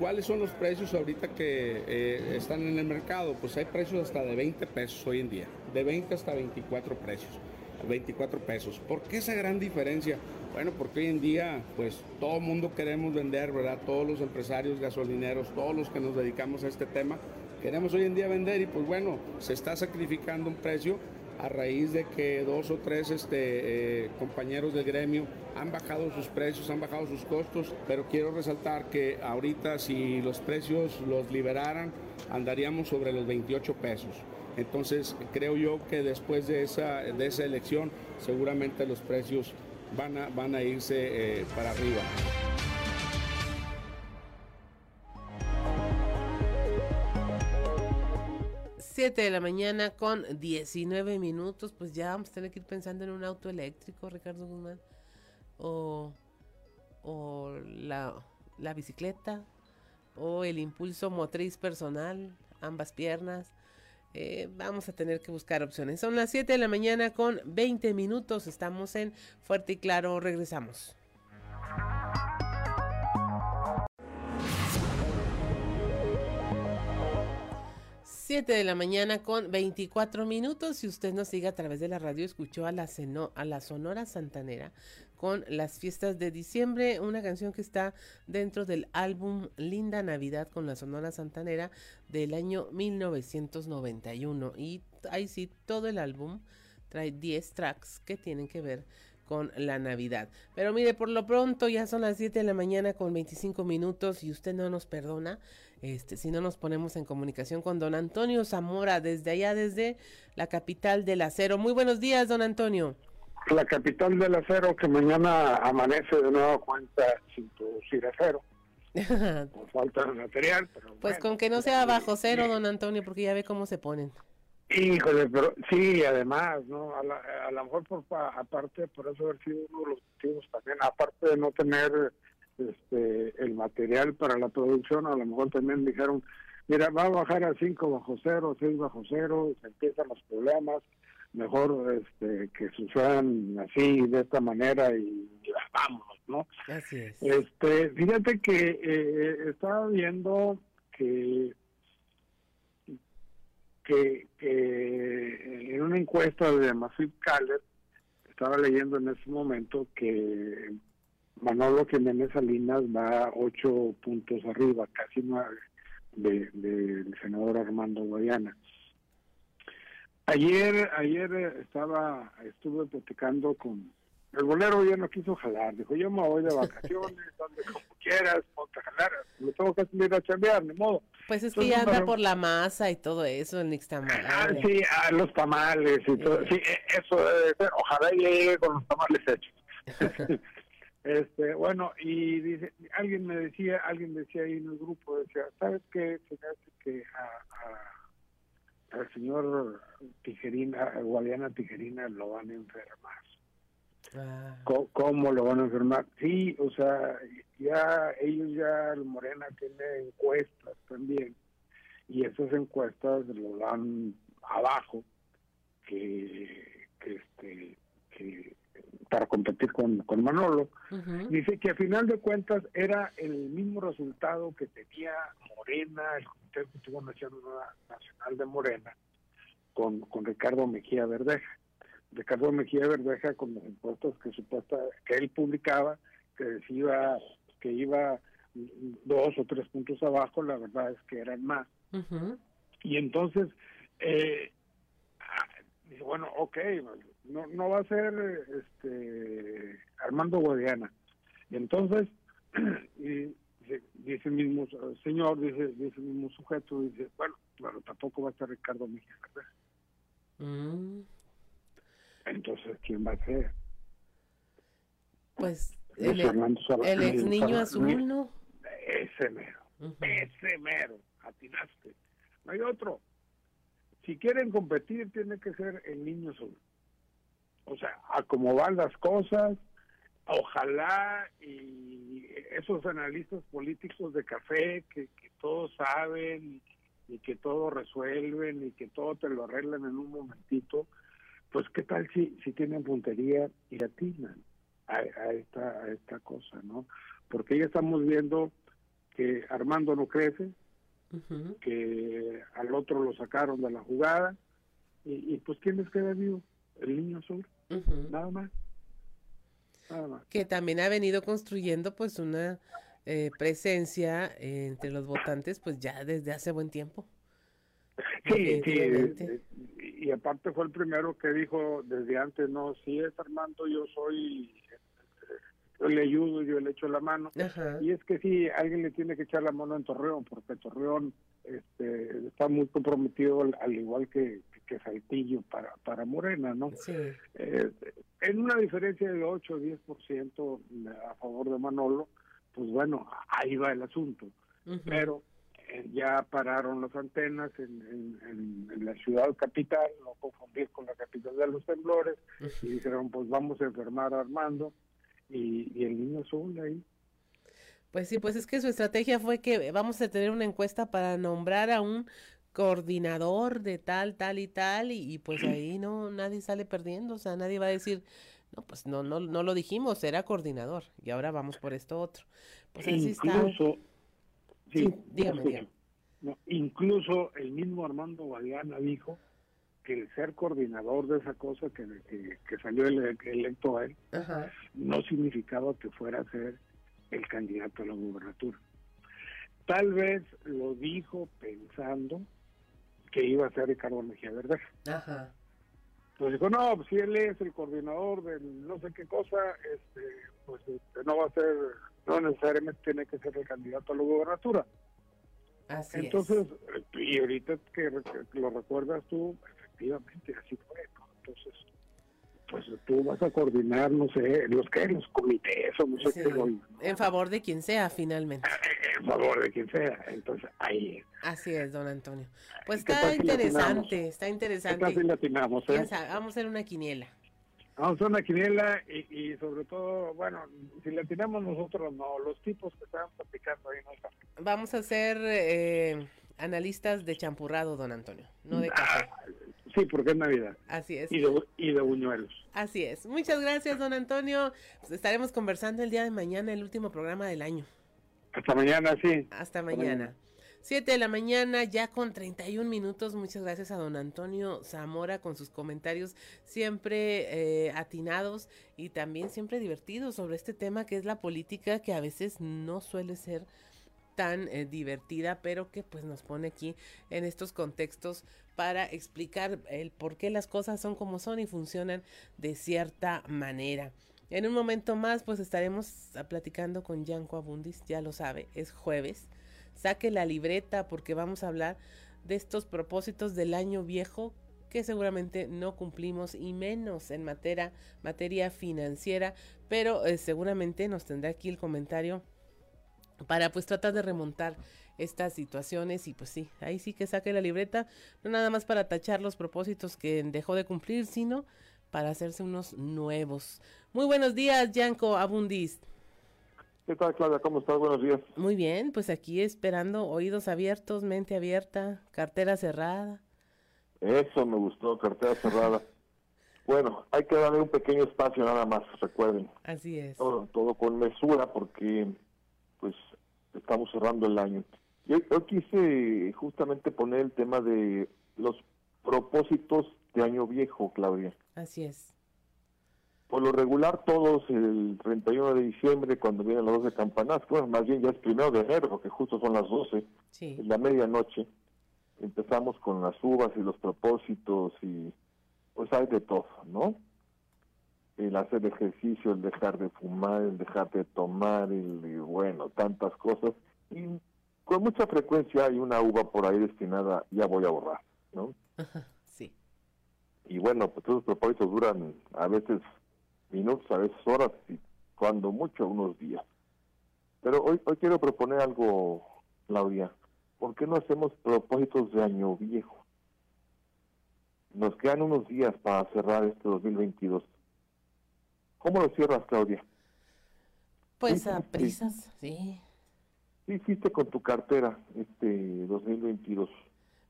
¿Cuáles son los precios ahorita que están en el mercado? Pues hay precios hasta de 20 pesos hoy en día, de 20 hasta 24 precios. 24 pesos. ¿Por qué esa gran diferencia? Bueno, porque hoy en día, pues todo el mundo queremos vender, ¿verdad? Todos los empresarios gasolineros, todos los que nos dedicamos a este tema, queremos hoy en día vender y pues bueno, se está sacrificando un precio a raíz de que dos o tres este, eh, compañeros del gremio han bajado sus precios, han bajado sus costos, pero quiero resaltar que ahorita si los precios los liberaran, andaríamos sobre los 28 pesos. Entonces creo yo que después de esa, de esa elección seguramente los precios van a, van a irse eh, para arriba. Siete de la mañana con 19 minutos, pues ya vamos a tener que ir pensando en un auto eléctrico, Ricardo Guzmán, o, o la, la bicicleta, o el impulso motriz personal, ambas piernas, eh, vamos a tener que buscar opciones. Son las 7 de la mañana con 20 minutos. Estamos en Fuerte y Claro. Regresamos. 7 de la mañana con 24 minutos. Si usted nos sigue a través de la radio, escuchó a la, a la Sonora Santanera con las fiestas de diciembre, una canción que está dentro del álbum Linda Navidad con la Sonora Santanera del año 1991. Y ahí sí, todo el álbum trae 10 tracks que tienen que ver con la Navidad. Pero mire, por lo pronto ya son las 7 de la mañana con 25 minutos y usted no nos perdona este, si no nos ponemos en comunicación con don Antonio Zamora desde allá, desde la capital del acero. Muy buenos días, don Antonio. La capital del acero que mañana amanece de nueva cuenta sin producir acero. por falta de material. pues con que no sea bajo cero, don Antonio, porque ya ve cómo se ponen. Híjole, pero sí, además, ¿no? A, lo mejor, por, aparte, por eso haber sido uno de los motivos también, aparte de no tener este el material para la producción, a lo mejor también dijeron, mira, va a bajar a 5 bajo cero, 6 bajo cero, se empiezan los problemas, mejor este que sucedan así, de esta manera, y, vámonos, ¿no? Así es. Este, fíjate que eh, estaba viendo que que, en una encuesta de Massive Caller, estaba leyendo en ese momento que Manolo Jiménez Salinas va ocho puntos arriba, casi nueve, del senador Armando Guayana. Ayer, ayer estaba, estuve platicando con, el bolero ya no quiso jalar, dijo yo me voy de vacaciones, donde como quieras, ponte a jalar, me tengo que salir a chambear, ni modo. Pues es que ya anda por la masa y todo eso, el nixtamal. Ah, sí, a los tamales y todo, sí, e, eso debe ser, ojalá llegue con los tamales hechos. este, bueno, y dice, alguien me decía, alguien decía ahí en el grupo, decía, ¿sabes qué? Se hace que a, al señor Tijerina, Guadiana Tijerina lo van a enfermar. Ah. ¿Cómo, lo van a enfermar? Sí, o sea, ya ellos ya, el Morena tiene encuestas también, y esas encuestas lo dan abajo, que, que este, que para competir con, con Manolo. Dice que a final de cuentas era el mismo resultado que tenía Morena, el Comité Ejecutivo Nacional de Morena, con, con Ricardo Mejía Verdeja. Ricardo Mejía Verdeja con los impuestos que supuesta que él publicaba que decía que iba dos o tres puntos abajo la verdad es que eran más y entonces eh, bueno ok no, no va a ser este Armando Guadiana y entonces y dice, el mismo señor dice dice el mismo sujeto dice bueno bueno tampoco va a estar Ricardo Mejía Verdeja mm. Entonces, ¿quién va a ser? Pues el, el ex niño azul, ¿no? Ese mero, ese mero, atinaste. No hay otro. Si quieren competir, tiene que ser el niño azul. O sea, a cómo van las cosas, ojalá y esos analistas políticos de café que, que todos saben y que todo resuelven y que todo te lo arreglan en un momentito, pues qué tal si, si tienen puntería y atinan a, esta, a esta cosa, ¿no? Porque ya estamos viendo que Armando no crece, que al otro lo sacaron de la jugada, y, pues ¿quién les queda vivo? El niño azul, nada más. Nada más. Que también ha venido construyendo pues una eh, presencia entre los votantes pues ya desde hace buen tiempo. Sí, sí, eh, y aparte fue el primero que dijo desde antes, no, si es Armando, yo soy, yo le ayudo, yo le echo la mano. Y es que sí, alguien le tiene que echar la mano en Torreón, porque Torreón este, está muy comprometido, al, igual que, que Saltillo para, para Morena, ¿no? Eh, en una diferencia de 8 o 10% a favor de Manolo, pues bueno, ahí va el asunto. Pero eh, ya pararon las antenas en, en, la ciudad capital, no confundir con la capital de los temblores, y dijeron, pues vamos a enfermar a Armando, y, y el niño solo ahí. Pues sí, pues es que su estrategia fue que vamos a tener una encuesta para nombrar a un coordinador de tal, tal y tal, y, pues ahí no, nadie sale perdiendo, o sea, nadie va a decir, no, pues no, no, no lo dijimos, era coordinador, y ahora vamos por esto otro. Pues así incluso, Sí, dígame, incluso el mismo Armando Guadiana dijo que el ser coordinador de esa cosa que, que, salió electo a él no significaba que fuera a ser el candidato a la gubernatura. Tal vez lo dijo pensando que iba a ser Ricardo Mejía Verde. Ajá. Entonces dijo, no, pues si él es el coordinador de no sé qué cosa, este, pues este, no va a ser, no necesariamente tiene que ser el candidato a la gubernatura. Así Entonces, y ahorita que, lo recuerdas tú, efectivamente así fue. Entonces, pues tú vas a coordinar, no sé, los que los comités o no sé qué. En favor de quien sea, finalmente. En favor de quien sea, entonces ahí. Así es, don Antonio. Pues está interesante, está interesante. Casi latinamos, ¿eh? Vamos a hacer una quiniela. Vamos a hacer una quiniela y, sobre todo, bueno, si latinamos nosotros, no, los tipos que estaban platicando ahí no están. Vamos a ser eh, analistas de champurrado, don Antonio, no de café. Ah, Sí, porque es Navidad. Así es. Y de, y de buñuelos. Así es. Muchas gracias, don Antonio. Pues estaremos conversando el día de mañana, el último programa del año. Hasta mañana, sí. Hasta mañana. Siete de la mañana, ya con 31 minutos. Muchas gracias a don Antonio Zamora con sus comentarios siempre eh, atinados y también siempre divertidos sobre este tema que es la política, que a veces no suele ser tan eh, divertida, pero que pues nos pone aquí en estos contextos para explicar el por qué las cosas son como son y funcionan de cierta manera. En un momento más, pues estaremos platicando con Yanko Abundis, ya lo sabe, es jueves. Saque la libreta porque vamos a hablar de estos propósitos del año viejo que seguramente no cumplimos y menos en materia, materia financiera, pero eh, seguramente nos tendrá aquí el comentario para pues tratar de remontar estas situaciones y pues sí, ahí sí que saque la libreta, no nada más para tachar los propósitos que dejó de cumplir, sino para hacerse unos nuevos. Muy buenos días, Yanko Abundis. ¿Qué tal, Claudia? ¿Cómo estás? Buenos días. Muy bien, pues aquí esperando oídos abiertos, mente abierta, cartera cerrada. Eso me gustó, cartera cerrada. Bueno, hay que darle un pequeño espacio nada más, recuerden. Así es. Todo, todo con mesura porque pues estamos cerrando el año. Yo, quise justamente poner el tema de los propósitos de año viejo, Claudia. Así es. Por lo regular, todos el 31 de diciembre, cuando vienen las 12 campanas, bueno, más bien ya es primero de enero, porque justo son las 12, sí. es la medianoche, empezamos con las uvas y los propósitos y pues hay de todo, ¿no? El hacer ejercicio, el dejar de fumar, el dejar de tomar, el, bueno, tantas cosas. Y con mucha frecuencia hay una uva por ahí destinada, ya voy a borrar, ¿no? sí. Y bueno, pues esos propósitos duran a veces minutos, a veces horas y cuando mucho unos días. Pero hoy, hoy quiero proponer algo, Claudia. ¿Por qué no hacemos propósitos de año viejo? Nos quedan unos días para cerrar este 2022 ¿Cómo lo cierras, Claudia? Pues a prisas, sí. ¿Qué hiciste con tu cartera este 2022?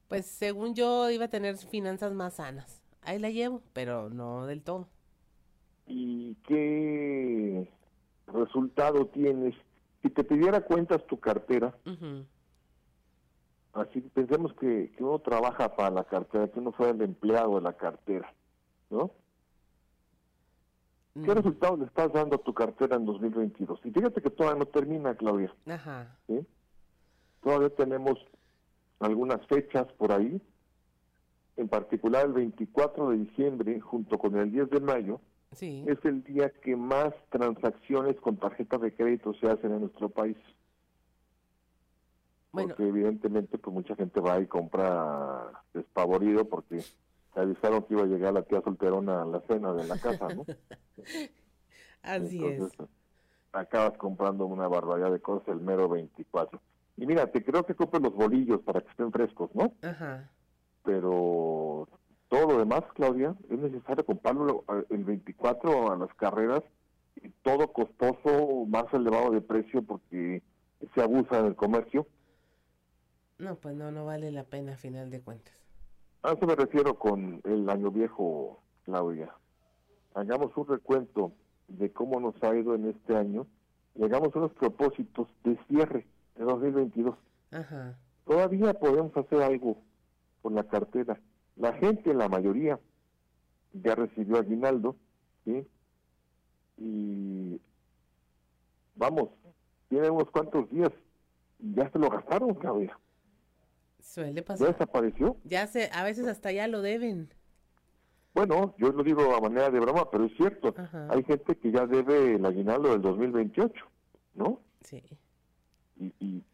Pues según yo iba a tener finanzas más sanas. Ahí la llevo, pero no del todo. ¿Y qué resultado tienes? Si te pidiera cuentas tu cartera, así pensemos que, que uno trabaja para la cartera, que uno fuera el empleado de la cartera, ¿no? ¿Qué resultados le estás dando a tu cartera en 2022? Y fíjate que todavía no termina, Claudia. Ajá. Todavía tenemos algunas fechas por ahí, en particular el 24 de diciembre, junto con el 10 de mayo, sí. es el día que más transacciones con tarjetas de crédito se hacen en nuestro país. Porque evidentemente pues mucha gente va y compra despavorido porque avisaron que iba a llegar la tía solterona a la cena de la casa, ¿no? Así es. Acabas comprando una barbaridad de cosas el mero 24. Y mira, te creo que compres los bolillos para que estén frescos, ¿no? Ajá. Pero todo lo demás, Claudia, es necesario comprarlo el 24 a las carreras y todo costoso, más elevado de precio porque se abusa en el comercio. No, pues no, no vale la pena a final de cuentas. A eso me refiero con el año viejo, Claudia. Hagamos un recuento de cómo nos ha ido en este año y hagamos unos propósitos de cierre de 2022. Ajá. Todavía podemos hacer algo con la cartera. La gente, la mayoría, ya recibió aguinaldo, ¿sí? Y vamos, tiene unos cuantos días, ya se lo gastaron, Claudia. Suele pasar. ¿Ya desapareció? Ya se, a veces hasta ya lo deben. Bueno, yo lo digo a manera de broma, pero es cierto. Hay gente que ya debe el aguinaldo del 2028, ¿no? Sí. Y, y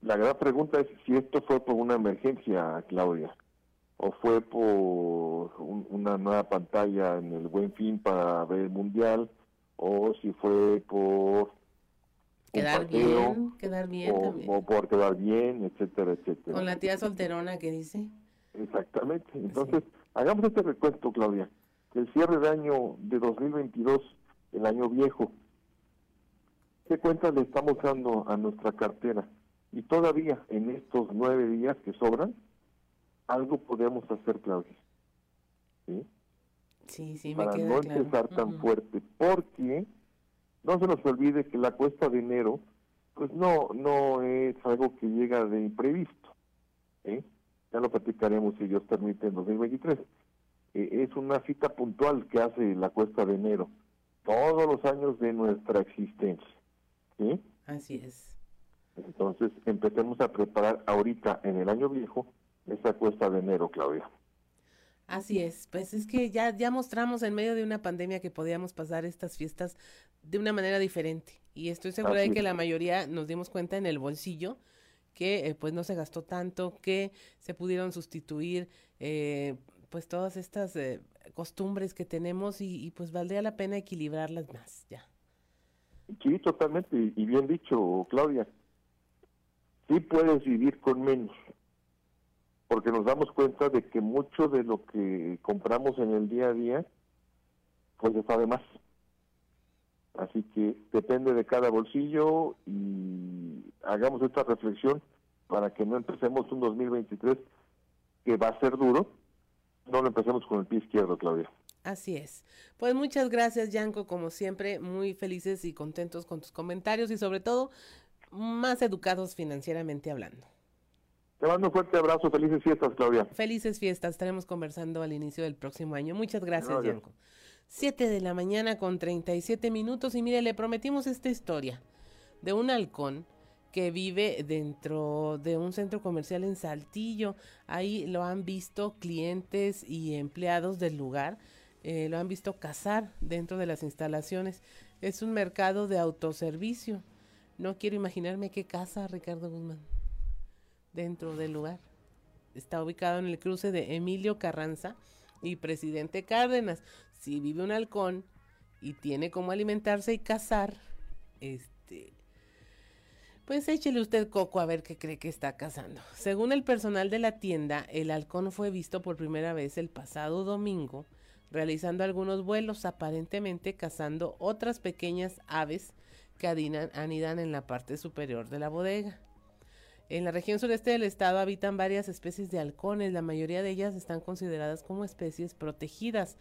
la gran pregunta es si esto fue por una emergencia, Claudia, o fue por una nueva pantalla en el Buen Fin para ver el Mundial, o si fue por quedar bien, quedar bien o, también. o por quedar bien, etcétera, etcétera. Con la tía solterona que dice. Exactamente. Entonces, hagamos este recuento, Claudia. El cierre de año de 2022, el año viejo, ¿qué cuentas le estamos dando a nuestra cartera? Y todavía en estos nueve días que sobran, algo podemos hacer, Claudia. ¿Sí? Sí, sí, me Para queda no claro. empezar tan Ujú. fuerte, porque no se nos olvide que la cuesta de enero, pues no, no es algo que llega de imprevisto. ¿sí? Ya lo platicaremos si Dios permite en 2023. Eh, es una cita puntual que hace la cuesta de enero, todos los años de nuestra existencia. ¿sí? Así es. Entonces empecemos a preparar ahorita en el año viejo esa cuesta de enero, Claudia. Así es, pues es que ya, ya mostramos en medio de una pandemia que podíamos pasar estas fiestas de una manera diferente. Y estoy segura Así de que es. la mayoría nos dimos cuenta en el bolsillo que eh, pues no se gastó tanto, que se pudieron sustituir eh, pues todas estas eh, costumbres que tenemos y, y, pues valdría la pena equilibrarlas más, ya. Sí, totalmente, y y bien dicho, Claudia. Sí puedes vivir con menos, porque nos damos cuenta de que mucho de lo que compramos en el día a día, pues está de más. Así que depende de cada bolsillo y hagamos esta reflexión para que no empecemos un 2023 que va a ser duro, no lo empecemos con el pie izquierdo, Claudia. Así es. Pues muchas gracias, Yanko, como siempre, muy felices y contentos con tus comentarios y sobre todo más educados financieramente hablando. Te mando un fuerte abrazo, felices fiestas, Claudia. Felices fiestas, estaremos conversando al inicio del próximo año. Muchas gracias, Gracias. Yanko. Siete de la mañana con 37 minutos y mire, le prometimos esta historia de un halcón que vive dentro de un centro comercial en Saltillo. Ahí lo han visto clientes y empleados del lugar, eh, lo han visto cazar dentro de las instalaciones. Es un mercado de autoservicio. No quiero imaginarme qué casa, Ricardo Guzmán, dentro del lugar. Está ubicado en el cruce de Emilio Carranza y Presidente Cárdenas. Si vive un halcón y tiene cómo alimentarse y cazar, este, pues échele usted coco a ver qué cree que está cazando. Según el personal de la tienda, el halcón fue visto por primera vez el pasado domingo, realizando algunos vuelos, aparentemente cazando otras pequeñas aves que adinan- anidan en la parte superior de la bodega. En la región sureste del estado habitan varias especies de halcones, la mayoría de ellas están consideradas como especies protegidas.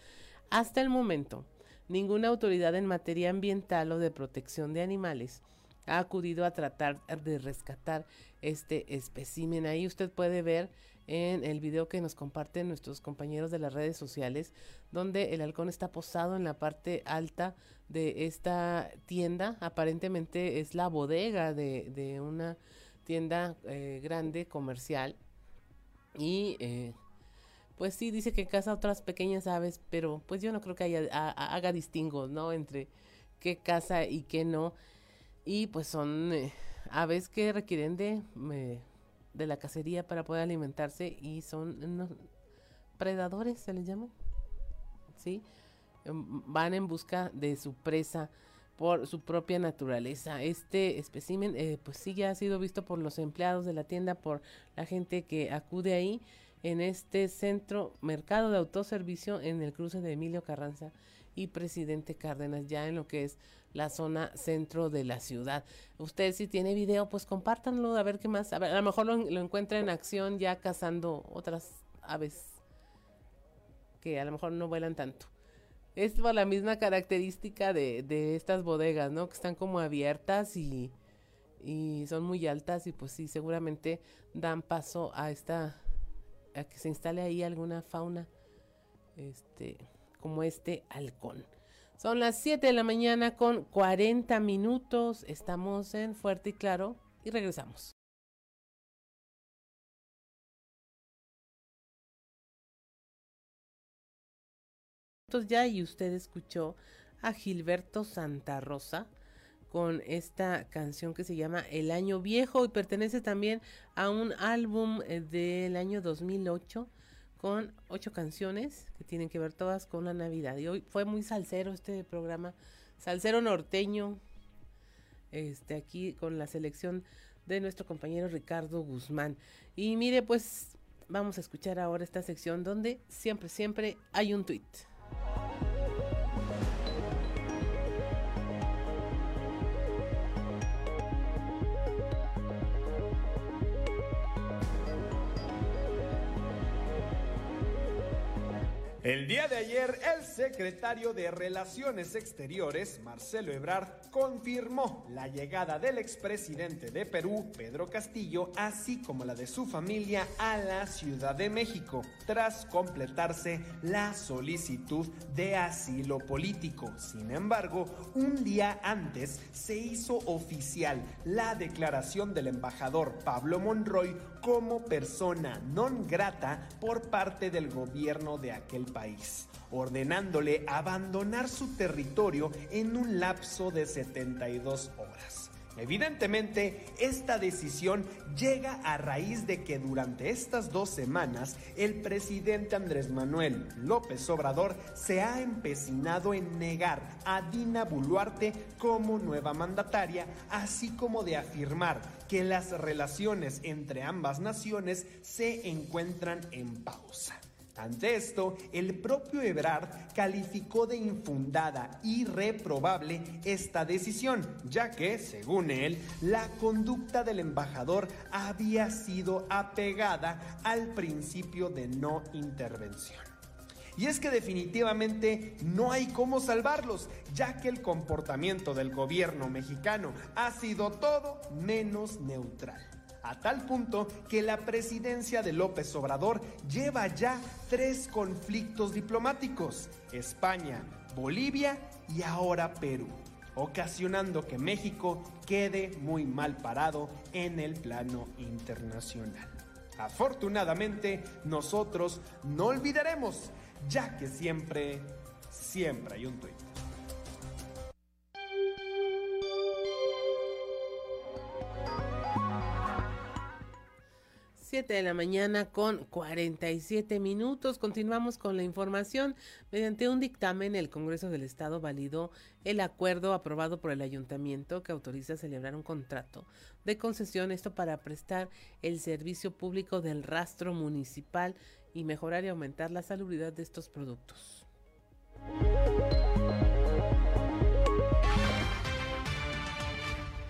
Hasta el momento, ninguna autoridad en materia ambiental o de protección de animales ha acudido a tratar de rescatar este espécimen. Ahí usted puede ver en el video que nos comparten nuestros compañeros de las redes sociales, donde el halcón está posado en la parte alta de esta tienda. Aparentemente es la bodega de, una tienda eh, grande comercial y eh, pues sí dice que caza otras pequeñas aves pero pues yo no creo que haya, ha- ha- haga distingos no entre qué caza y qué no. Y pues son eh, aves que requieren de de la cacería para poder alimentarse y son predadores se les llama sí Em, van en busca de su presa por su propia naturaleza. Este espécimen, eh, pues sí, ya ha sido visto por los empleados de la tienda, por la gente que acude ahí en este centro mercado de autoservicio en el cruce de Emilio Carranza y Presidente Cárdenas, ya en lo que es la zona centro de la ciudad. Usted si tiene video, pues compártanlo, a ver qué más. A, ver, a lo mejor lo, lo encuentra en acción ya cazando otras aves que a lo mejor no vuelan tanto. Es por la misma característica de, de estas bodegas, ¿no? Que están como abiertas y, y son muy altas y pues sí, seguramente dan paso a esta, a que se instale ahí alguna fauna, este, como este halcón. Son las 7 de la mañana con 40 minutos. Estamos en Fuerte y Claro y regresamos. ya y usted escuchó a Gilberto Santa Rosa con esta canción que se llama El Año Viejo y pertenece también a un álbum eh, del año 2008 con ocho canciones que tienen que ver todas con la Navidad. Y hoy fue muy salsero este programa, salsero norteño, este aquí con la selección de nuestro compañero Ricardo Guzmán. Y mire, pues vamos a escuchar ahora esta sección donde siempre, siempre hay un tweet. El día de ayer, el secretario de Relaciones Exteriores, Marcelo Ebrard, confirmó la llegada del expresidente de Perú, Pedro Castillo, así como la de su familia a la Ciudad de México, tras completarse la solicitud de asilo político. Sin embargo, un día antes se hizo oficial la declaración del embajador Pablo Monroy como persona non grata por parte del gobierno de aquel país, ordenándole abandonar su territorio en un lapso de 72 horas. Evidentemente, esta decisión llega a raíz de que durante estas dos semanas el presidente Andrés Manuel López Obrador se ha empecinado en negar a Dina Boluarte como nueva mandataria, así como de afirmar que las relaciones entre ambas naciones se encuentran en pausa. Ante esto, el propio Ebrard calificó de infundada y reprobable esta decisión, ya que, según él, la conducta del embajador había sido apegada al principio de no intervención. Y es que definitivamente no hay cómo salvarlos, ya que el comportamiento del gobierno mexicano ha sido todo menos neutral a tal punto que la presidencia de López Obrador lleva ya tres conflictos diplomáticos, España, Bolivia y ahora Perú, ocasionando que México quede muy mal parado en el plano internacional. Afortunadamente, nosotros no olvidaremos, ya que siempre, siempre hay un tuit. 7 de la mañana con 47 minutos. Continuamos con la información. Mediante un dictamen, el Congreso del Estado validó el acuerdo aprobado por el ayuntamiento que autoriza celebrar un contrato de concesión, esto para prestar el servicio público del rastro municipal y mejorar y aumentar la salubridad de estos productos.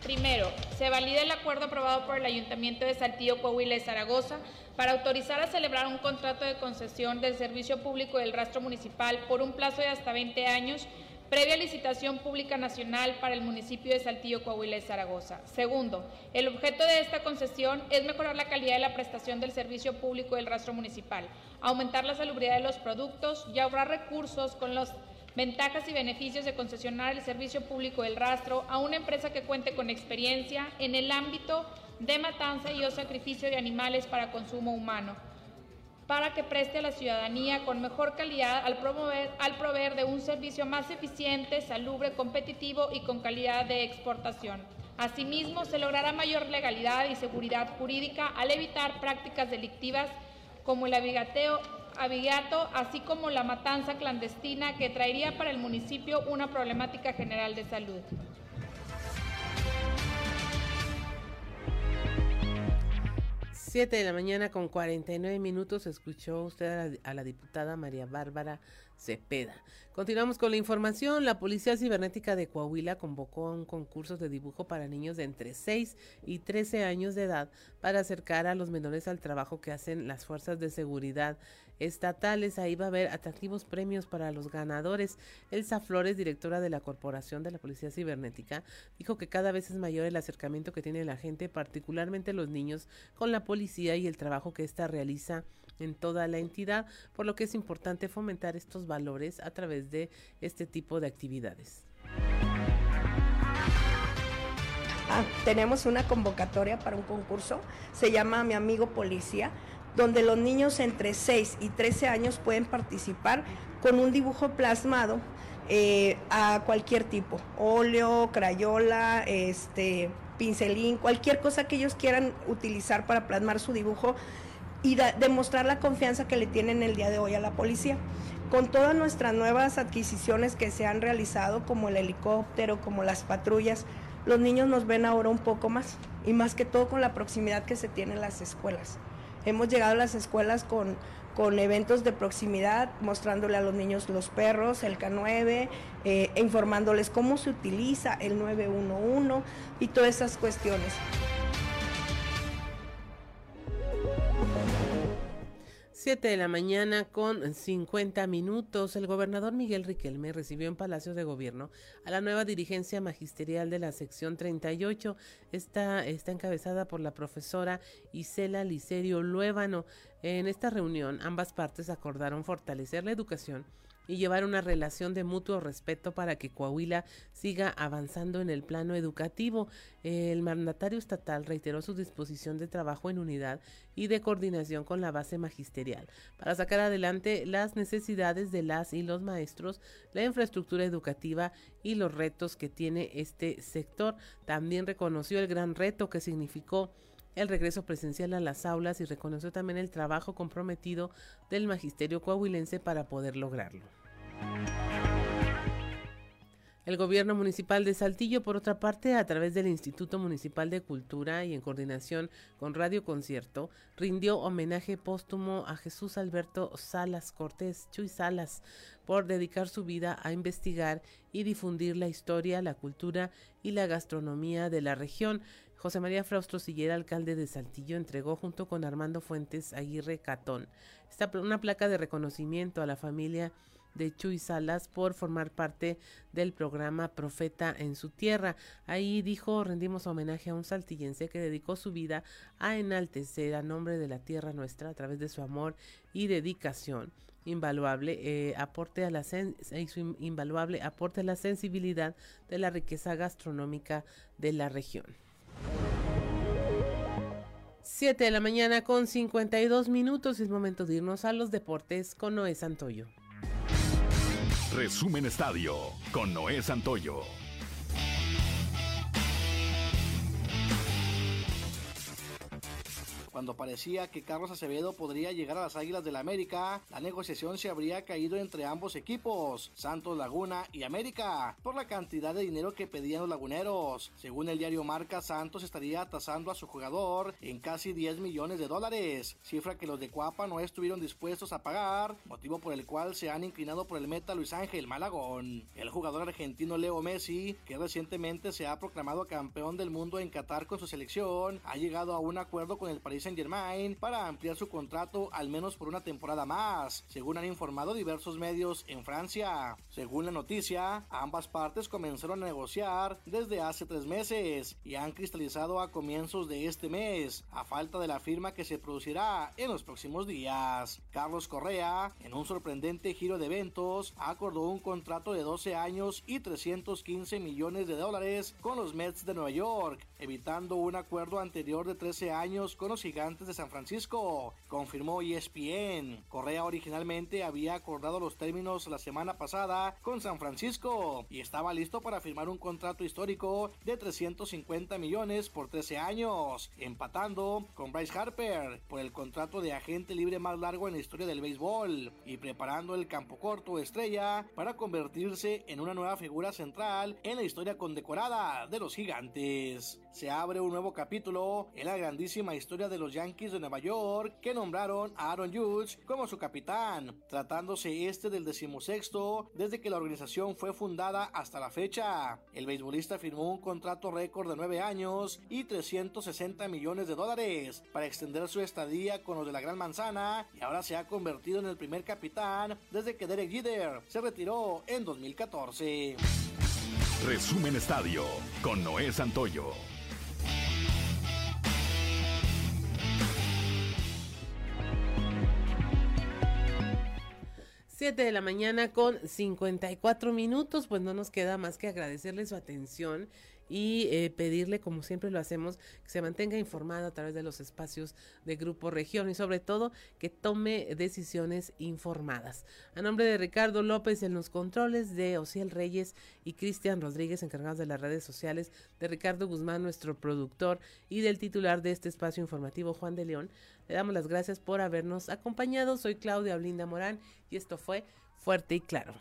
Primero, se valida el acuerdo aprobado por el Ayuntamiento de Saltillo, Coahuila y Zaragoza para autorizar a celebrar un contrato de concesión del servicio público del rastro municipal por un plazo de hasta 20 años previa licitación pública nacional para el municipio de Saltillo, Coahuila y Zaragoza. Segundo, el objeto de esta concesión es mejorar la calidad de la prestación del servicio público del rastro municipal, aumentar la salubridad de los productos y ahorrar recursos con los Ventajas y beneficios de concesionar el servicio público del rastro a una empresa que cuente con experiencia en el ámbito de matanza y o sacrificio de animales para consumo humano, para que preste a la ciudadanía con mejor calidad al, promover, al proveer de un servicio más eficiente, salubre, competitivo y con calidad de exportación. Asimismo, se logrará mayor legalidad y seguridad jurídica al evitar prácticas delictivas como el abigateo abigato, así como la matanza clandestina que traería para el municipio una problemática general de salud. 7 de la mañana con 49 minutos escuchó usted a la, diputada María Bárbara Cepeda. Continuamos con la información. La Policía Cibernética de Coahuila convocó a un concurso de dibujo para niños de entre 6 y 13 años de edad para acercar a los menores al trabajo que hacen las fuerzas de seguridad estatales. Ahí va a haber atractivos premios para los ganadores. Elsa Flores, directora de la Corporación de la Policía Cibernética, dijo que cada vez es mayor el acercamiento que tiene la gente, particularmente los niños, con la policía y el trabajo que ésta realiza en toda la entidad, por lo que es importante fomentar estos valores a través de este tipo de actividades. Ah, tenemos una convocatoria para un concurso, se llama Mi Amigo Policía, donde los niños entre 6 y 13 años pueden participar con un dibujo plasmado eh, a cualquier tipo, óleo, crayola, este, pincelín, cualquier cosa que ellos quieran utilizar para plasmar su dibujo y demostrar la confianza que le tienen el día de hoy a la policía. Con todas nuestras nuevas adquisiciones que se han realizado, como el helicóptero, como las patrullas, los niños nos ven ahora un poco más y más que todo con la proximidad que se tiene en las escuelas. Hemos llegado a las escuelas con, con eventos de proximidad, mostrándole a los niños los perros, el K9, eh, informándoles cómo se utiliza el 911 y todas esas cuestiones. 7 de la mañana con 50 minutos, el gobernador Miguel Riquelme recibió en Palacio de Gobierno a la nueva dirigencia magisterial de la sección 38. Esta está encabezada por la profesora Isela Licerio Luébano. En esta reunión, ambas partes acordaron fortalecer la educación y llevar una relación de mutuo respeto para que Coahuila siga avanzando en el plano educativo. El mandatario estatal reiteró su disposición de trabajo en unidad y de coordinación con la base magisterial para sacar adelante las necesidades de las y los maestros, la infraestructura educativa y los retos que tiene este sector. También reconoció el gran reto que significó el regreso presencial a las aulas y reconoció también el trabajo comprometido del magisterio coahuilense para poder lograrlo. El gobierno municipal de Saltillo, por otra parte, a través del Instituto Municipal de Cultura y en coordinación con Radio Concierto, rindió homenaje póstumo a Jesús Alberto Salas Cortés, Chuy Salas, por dedicar su vida a investigar y difundir la historia, la cultura y la gastronomía de la región. José María Fraustro Sillera, alcalde de Saltillo, entregó junto con Armando Fuentes Aguirre Catón esta, una placa de reconocimiento a la familia de Chuy Salas por formar parte del programa Profeta en su tierra. Ahí dijo, rendimos homenaje a un saltillense que dedicó su vida a enaltecer a nombre de la tierra nuestra a través de su amor y dedicación invaluable eh, aporte a la invaluable aporte a la sensibilidad de la riqueza gastronómica de la región. 7 de la mañana con 52 minutos. Es momento de irnos a los deportes con Noé Santoyo. Resumen Estadio con Noé Santoyo. Cuando parecía que Carlos Acevedo podría llegar a las Águilas del la América, la negociación se habría caído entre ambos equipos, Santos Laguna y América, por la cantidad de dinero que pedían los laguneros. Según el diario Marca, Santos estaría tasando a su jugador en casi 10 millones de dólares, cifra que los de Cuapa no estuvieron dispuestos a pagar, motivo por el cual se han inclinado por el meta Luis Ángel Malagón. El jugador argentino Leo Messi, que recientemente se ha proclamado campeón del mundo en Qatar con su selección, ha llegado a un acuerdo con el Paris Saint Germain para ampliar su contrato al menos por una temporada más, según han informado diversos medios en Francia. Según la noticia, ambas partes comenzaron a negociar desde hace tres meses y han cristalizado a comienzos de este mes, a falta de la firma que se producirá en los próximos días. Carlos Correa, en un sorprendente giro de eventos, acordó un contrato de 12 años y 315 millones de dólares con los Mets de Nueva York, evitando un acuerdo anterior de 13 años con los Gigantes de San Francisco, confirmó ESPN. Correa originalmente había acordado los términos la semana pasada con San Francisco y estaba listo para firmar un contrato histórico de 350 millones por 13 años, empatando con Bryce Harper por el contrato de agente libre más largo en la historia del béisbol y preparando el campo corto estrella para convertirse en una nueva figura central en la historia condecorada de los gigantes. Se abre un nuevo capítulo en la grandísima historia de los Yankees de Nueva York que nombraron a Aaron Judge como su capitán, tratándose este del decimosexto desde que la organización fue fundada hasta la fecha. El beisbolista firmó un contrato récord de 9 años y 360 millones de dólares para extender su estadía con los de la Gran Manzana y ahora se ha convertido en el primer capitán desde que Derek Jeter se retiró en 2014. Resumen Estadio con Noé Santoyo. 7 de la mañana con 54 minutos, pues no nos queda más que agradecerle su atención y eh, pedirle, como siempre lo hacemos, que se mantenga informado a través de los espacios de Grupo Región y sobre todo que tome decisiones informadas. A nombre de Ricardo López en los controles, de Ociel Reyes y Cristian Rodríguez, encargados de las redes sociales, de Ricardo Guzmán, nuestro productor, y del titular de este espacio informativo, Juan de León, le damos las gracias por habernos acompañado. Soy Claudia Blinda Morán y esto fue Fuerte y Claro.